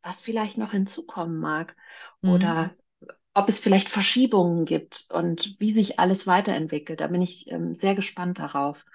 was vielleicht noch hinzukommen mag Mhm. oder ob es vielleicht Verschiebungen gibt und wie sich alles weiterentwickelt. Da bin ich ähm, sehr gespannt darauf.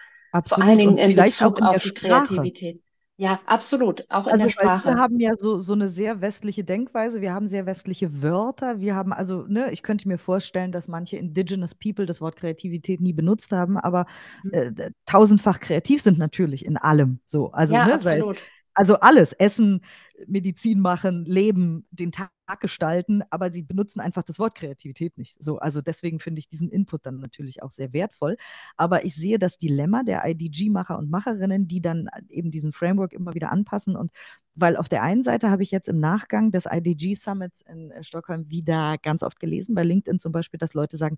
Vor allen Absolut. Dingen in Bezug in auf die Sprache. Kreativität. Ja, absolut, auch in der Also, wir Sprache. haben ja so, so eine sehr westliche Denkweise, wir haben sehr westliche Wörter, wir haben also, ne, ich könnte mir vorstellen, dass manche Indigenous People das Wort Kreativität nie benutzt haben, aber äh, d- tausendfach kreativ sind natürlich in allem so. Also, Ja, ne, sei absolut. Also alles, Essen, Medizin machen, Leben, den Tag gestalten, aber sie benutzen einfach das Wort Kreativität nicht. So, also deswegen finde ich diesen Input dann natürlich auch sehr wertvoll. Aber ich sehe das Dilemma der IDG-Macher und Macherinnen, die dann eben diesen Framework immer wieder anpassen und weil auf der einen Seite habe ich jetzt im Nachgang des IDG Summits in Stockholm wieder ganz oft gelesen, bei LinkedIn zum Beispiel, dass Leute sagen,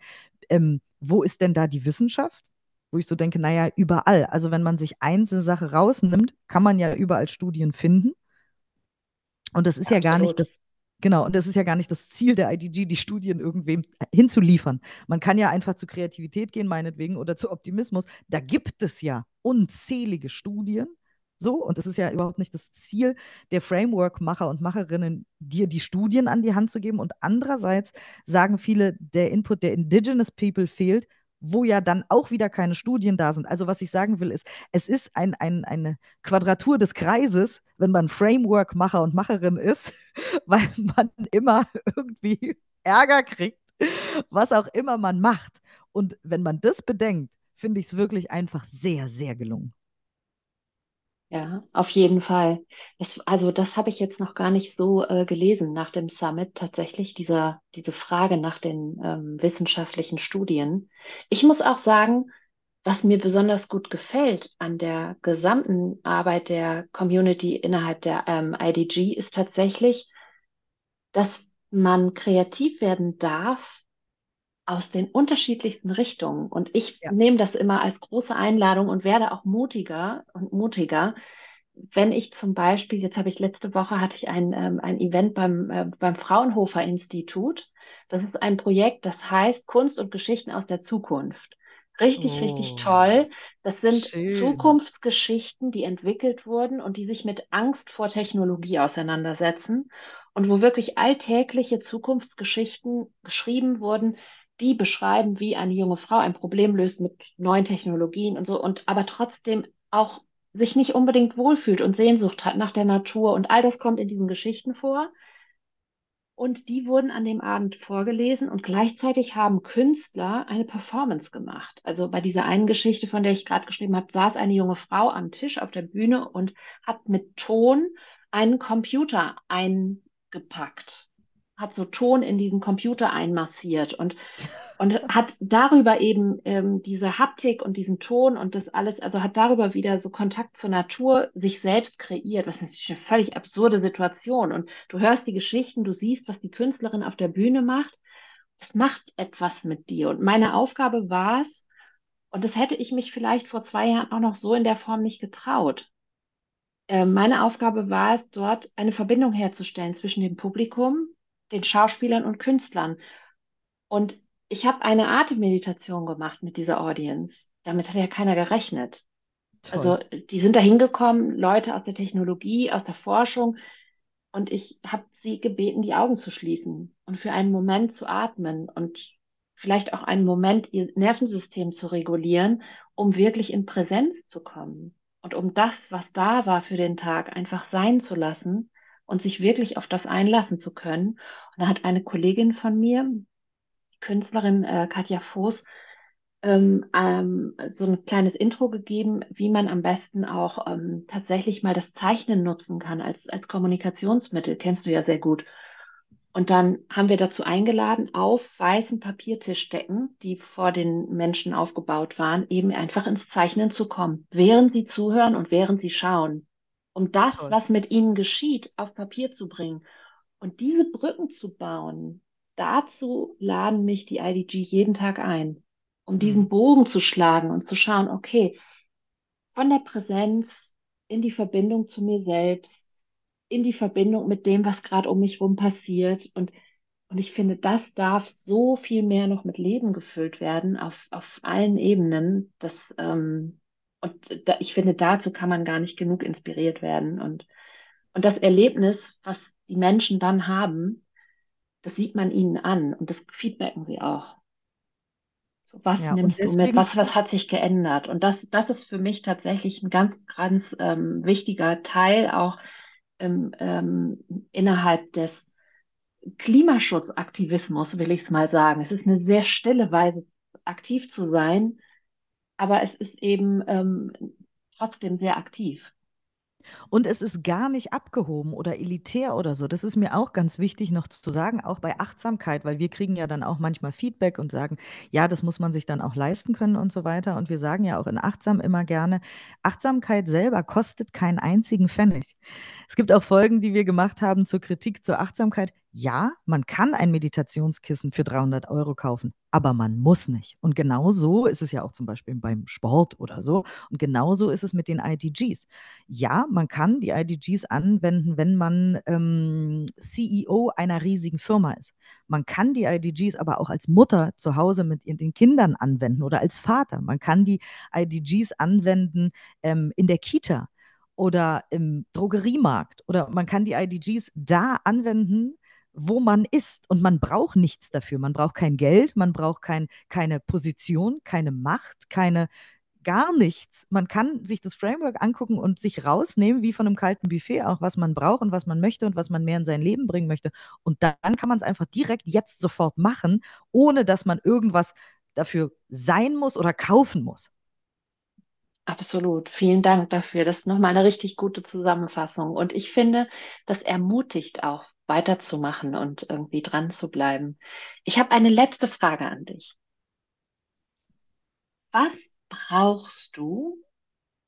ähm, wo ist denn da die Wissenschaft? Wo ich so denke, naja, überall. Also wenn man sich einzelne Sache rausnimmt, kann man ja überall Studien finden. Und das ist ja gar nicht das, genau, und das ist ja gar nicht das Ziel der IDG, die Studien irgendwem hinzuliefern. Man kann ja einfach zu Kreativität gehen, meinetwegen, oder zu Optimismus. Da gibt es ja unzählige Studien. So, und es ist ja überhaupt nicht das Ziel der Framework-Macher und Macherinnen, dir die Studien an die Hand zu geben. Und andererseits sagen viele, der Input der Indigenous People fehlt, wo ja dann auch wieder keine Studien da sind. Also was ich sagen will, ist, es ist ein, ein, eine Quadratur des Kreises, wenn man Framework-Macher und Macherin ist, <laughs> weil man immer <laughs> irgendwie Ärger kriegt, was auch immer man macht. Und wenn man das bedenkt, finde ich es wirklich einfach sehr, sehr gelungen. Ja, auf jeden Fall. Das, also das habe ich jetzt noch gar nicht so äh, gelesen nach dem Summit, tatsächlich, dieser, diese Frage nach den ähm, wissenschaftlichen Studien. Ich muss auch sagen, was mir besonders gut gefällt an der gesamten Arbeit der Community innerhalb der ähm, IDG ist tatsächlich, dass man kreativ werden darf aus den unterschiedlichsten Richtungen. Und ich Ja. nehme das immer als große Einladung und werde auch mutiger und mutiger, wenn ich zum Beispiel, jetzt habe ich letzte Woche hatte ich ein, ähm, ein Event beim, äh, beim Fraunhofer Institut. Das ist ein Projekt, das heißt Kunst und Geschichten aus der Zukunft. Richtig, richtig Oh, toll. Das sind schön. Zukunftsgeschichten, die entwickelt wurden und die sich mit Angst vor Technologie auseinandersetzen und wo wirklich alltägliche Zukunftsgeschichten geschrieben wurden, die beschreiben, wie eine junge Frau ein Problem löst mit neuen Technologien und so und aber trotzdem auch sich nicht unbedingt wohlfühlt und Sehnsucht hat nach der Natur. Und all das kommt in diesen Geschichten vor. Und die wurden an dem Abend vorgelesen und gleichzeitig haben Künstler eine Performance gemacht. Also bei dieser einen Geschichte, von der ich gerade geschrieben habe, saß eine junge Frau am Tisch auf der Bühne und hat mit Ton einen Computer eingepackt, hat so Ton in diesen Computer einmassiert und und hat darüber eben ähm, diese Haptik und diesen Ton und das alles, also hat darüber wieder so Kontakt zur Natur sich selbst kreiert, was natürlich eine völlig absurde Situation. Und du hörst die Geschichten, du siehst, was die Künstlerin auf der Bühne macht. Das macht etwas mit dir. Und meine Aufgabe war es, und das hätte ich mich vielleicht vor zwei Jahren auch noch so in der Form nicht getraut. Äh, meine Aufgabe war es, dort eine Verbindung herzustellen zwischen dem Publikum, den Schauspielern und Künstlern. Und ich habe eine Atemmeditation gemacht mit dieser Audience. Damit hat ja keiner gerechnet. Toll. Also die sind da hingekommen, Leute aus der Technologie, aus der Forschung, und ich habe sie gebeten, die Augen zu schließen und für einen Moment zu atmen und vielleicht auch einen Moment, ihr Nervensystem zu regulieren, um wirklich in Präsenz zu kommen und um das, was da war für den Tag, einfach sein zu lassen und sich wirklich auf das einlassen zu können. Und da hat eine Kollegin von mir, Künstlerin äh, Katja Voß, ähm, ähm, so ein kleines Intro gegeben, wie man am besten auch ähm, tatsächlich mal das Zeichnen nutzen kann als, als Kommunikationsmittel. Kennst du ja sehr gut. Und dann haben wir dazu eingeladen, auf weißen Papiertischdecken, die vor den Menschen aufgebaut waren, eben einfach ins Zeichnen zu kommen, während sie zuhören und während sie schauen, um das, Toll. was mit ihnen geschieht, auf Papier zu bringen. Und diese Brücken zu bauen, dazu laden mich die IDG jeden Tag ein, um Hm. diesen Bogen zu schlagen und zu schauen, okay, von der Präsenz in die Verbindung zu mir selbst, in die Verbindung mit dem, was gerade um mich rum passiert. Und, und ich finde, das darf so viel mehr noch mit Leben gefüllt werden auf, auf allen Ebenen. Das, ähm, und da, ich finde, dazu kann man gar nicht genug inspiriert werden. Und, und das Erlebnis, was die Menschen dann haben, das sieht man ihnen an und das feedbacken sie auch. So, was Ja, nimmst du mit? deswegen Was, was hat sich geändert? Und das, das ist für mich tatsächlich ein ganz, ganz ähm, wichtiger Teil auch ähm, ähm, innerhalb des Klimaschutzaktivismus, will ich es mal sagen. Es ist eine sehr stille Weise, aktiv zu sein, aber es ist eben ähm, trotzdem sehr aktiv. Und es ist gar nicht abgehoben oder elitär oder so. Das ist mir auch ganz wichtig noch zu sagen, auch bei Achtsamkeit, weil wir kriegen ja dann auch manchmal Feedback und sagen, ja, das muss man sich dann auch leisten können und so weiter. Und wir sagen ja auch in Achtsam immer gerne, Achtsamkeit selber kostet keinen einzigen Pfennig. Es gibt auch Folgen, die wir gemacht haben zur Kritik zur Achtsamkeit. Ja, man kann ein Meditationskissen für 300 Euro kaufen, aber man muss nicht. Und genau so ist es ja auch zum Beispiel beim Sport oder so. Und genau so ist es mit den IDGs. Ja, man kann die IDGs anwenden, wenn man ähm, CEO einer riesigen Firma ist. Man kann die IDGs aber auch als Mutter zu Hause mit den Kindern anwenden oder als Vater. Man kann die IDGs anwenden ähm, in der Kita oder im Drogeriemarkt oder man kann die IDGs da anwenden, wo man ist. Und man braucht nichts dafür. Man braucht kein Geld, man braucht kein, keine Position, keine Macht, keine gar nichts. Man kann sich das Framework angucken und sich rausnehmen, wie von einem kalten Buffet, auch was man braucht und was man möchte und was man mehr in sein Leben bringen möchte. Und dann kann man es einfach direkt jetzt sofort machen, ohne dass man irgendwas dafür sein muss oder kaufen muss. Absolut. Vielen Dank dafür. Das ist nochmal eine richtig gute Zusammenfassung. Und ich finde, das ermutigt auch, weiterzumachen und irgendwie dran zu bleiben. Ich habe eine letzte Frage an dich. Was brauchst du,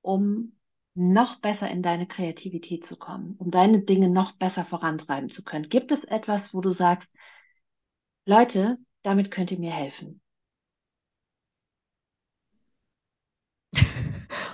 um noch besser in deine Kreativität zu kommen, um deine Dinge noch besser vorantreiben zu können? Gibt es etwas, wo du sagst, Leute, damit könnt ihr mir helfen?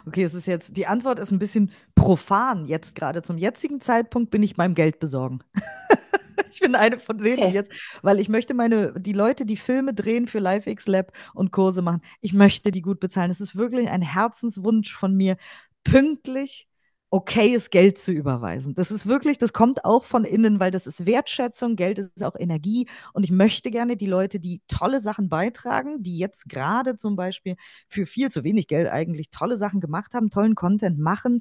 Okay, es ist jetzt, die Antwort ist ein bisschen profan. Jetzt gerade zum jetzigen Zeitpunkt bin ich beim Geld besorgen. <laughs> Ich bin eine von denen, Okay. jetzt, weil ich möchte meine, die Leute, die Filme drehen für LiveX Lab und Kurse machen, ich möchte die gut bezahlen. Es ist wirklich ein Herzenswunsch von mir, pünktlich okayes Geld zu überweisen. Das ist wirklich, das kommt auch von innen, weil das ist Wertschätzung, Geld ist auch Energie und ich möchte gerne die Leute, die tolle Sachen beitragen, die jetzt gerade zum Beispiel für viel zu wenig Geld eigentlich tolle Sachen gemacht haben, tollen Content machen,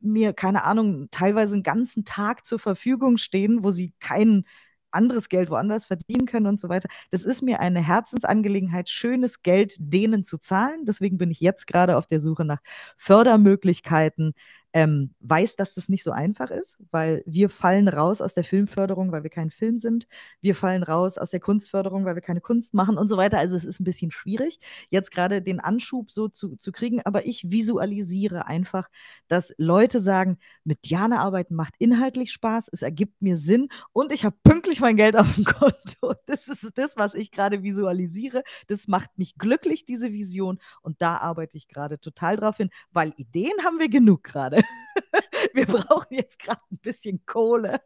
mir, keine Ahnung, teilweise einen ganzen Tag zur Verfügung stehen, wo sie kein anderes Geld woanders verdienen können und so weiter. Das ist mir eine Herzensangelegenheit, schönes Geld denen zu zahlen. Deswegen bin ich jetzt gerade auf der Suche nach Fördermöglichkeiten, ähm, weiß, dass das nicht so einfach ist, weil wir fallen raus aus der Filmförderung, weil wir kein Film sind. Wir fallen raus aus der Kunstförderung, weil wir keine Kunst machen und so weiter. Also es ist ein bisschen schwierig, jetzt gerade den Anschub so zu, zu kriegen. Aber ich visualisiere einfach, dass Leute sagen, mit Diana arbeiten macht inhaltlich Spaß, es ergibt mir Sinn und ich habe pünktlich mein Geld auf dem <laughs> Konto. Das ist das, was ich gerade visualisiere. Das macht mich glücklich, diese Vision. Und da arbeite ich gerade total drauf hin, weil Ideen haben wir genug gerade. <laughs> Wir brauchen jetzt gerade ein bisschen Kohle.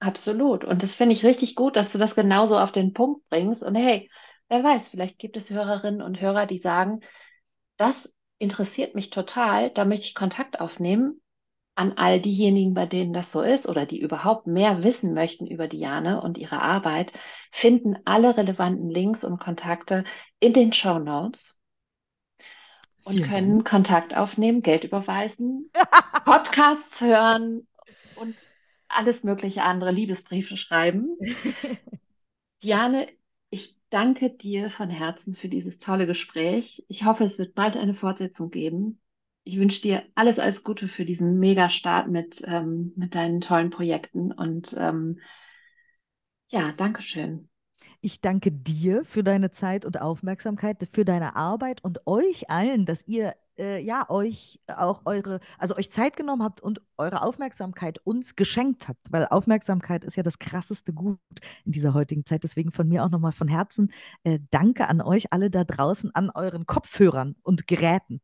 Absolut. Und das finde ich richtig gut, dass du das genauso auf den Punkt bringst. Und hey, wer weiß, vielleicht gibt es Hörerinnen und Hörer, die sagen, das interessiert mich total, da möchte ich Kontakt aufnehmen. an all diejenigen, bei denen das so ist oder die überhaupt mehr wissen möchten über Diane und ihre Arbeit, finden alle relevanten Links und Kontakte in den Show Notes und Vielen können Dank. Kontakt aufnehmen, Geld überweisen, <laughs> Podcasts hören und alles mögliche andere, Liebesbriefe schreiben. <laughs> Diane, ich danke dir von Herzen für dieses tolle Gespräch. Ich hoffe, es wird bald eine Fortsetzung geben. Ich wünsche dir alles, alles Gute für diesen Mega-Start mit, ähm, mit deinen tollen Projekten und ähm, ja, Dankeschön. Ich danke dir für deine Zeit und Aufmerksamkeit, für deine Arbeit und euch allen, dass ihr äh, ja euch auch eure, also euch Zeit genommen habt und eure Aufmerksamkeit uns geschenkt habt, weil Aufmerksamkeit ist ja das krasseste Gut in dieser heutigen Zeit. Deswegen von mir auch nochmal von Herzen äh, Danke an euch alle da draußen, an euren Kopfhörern und Geräten.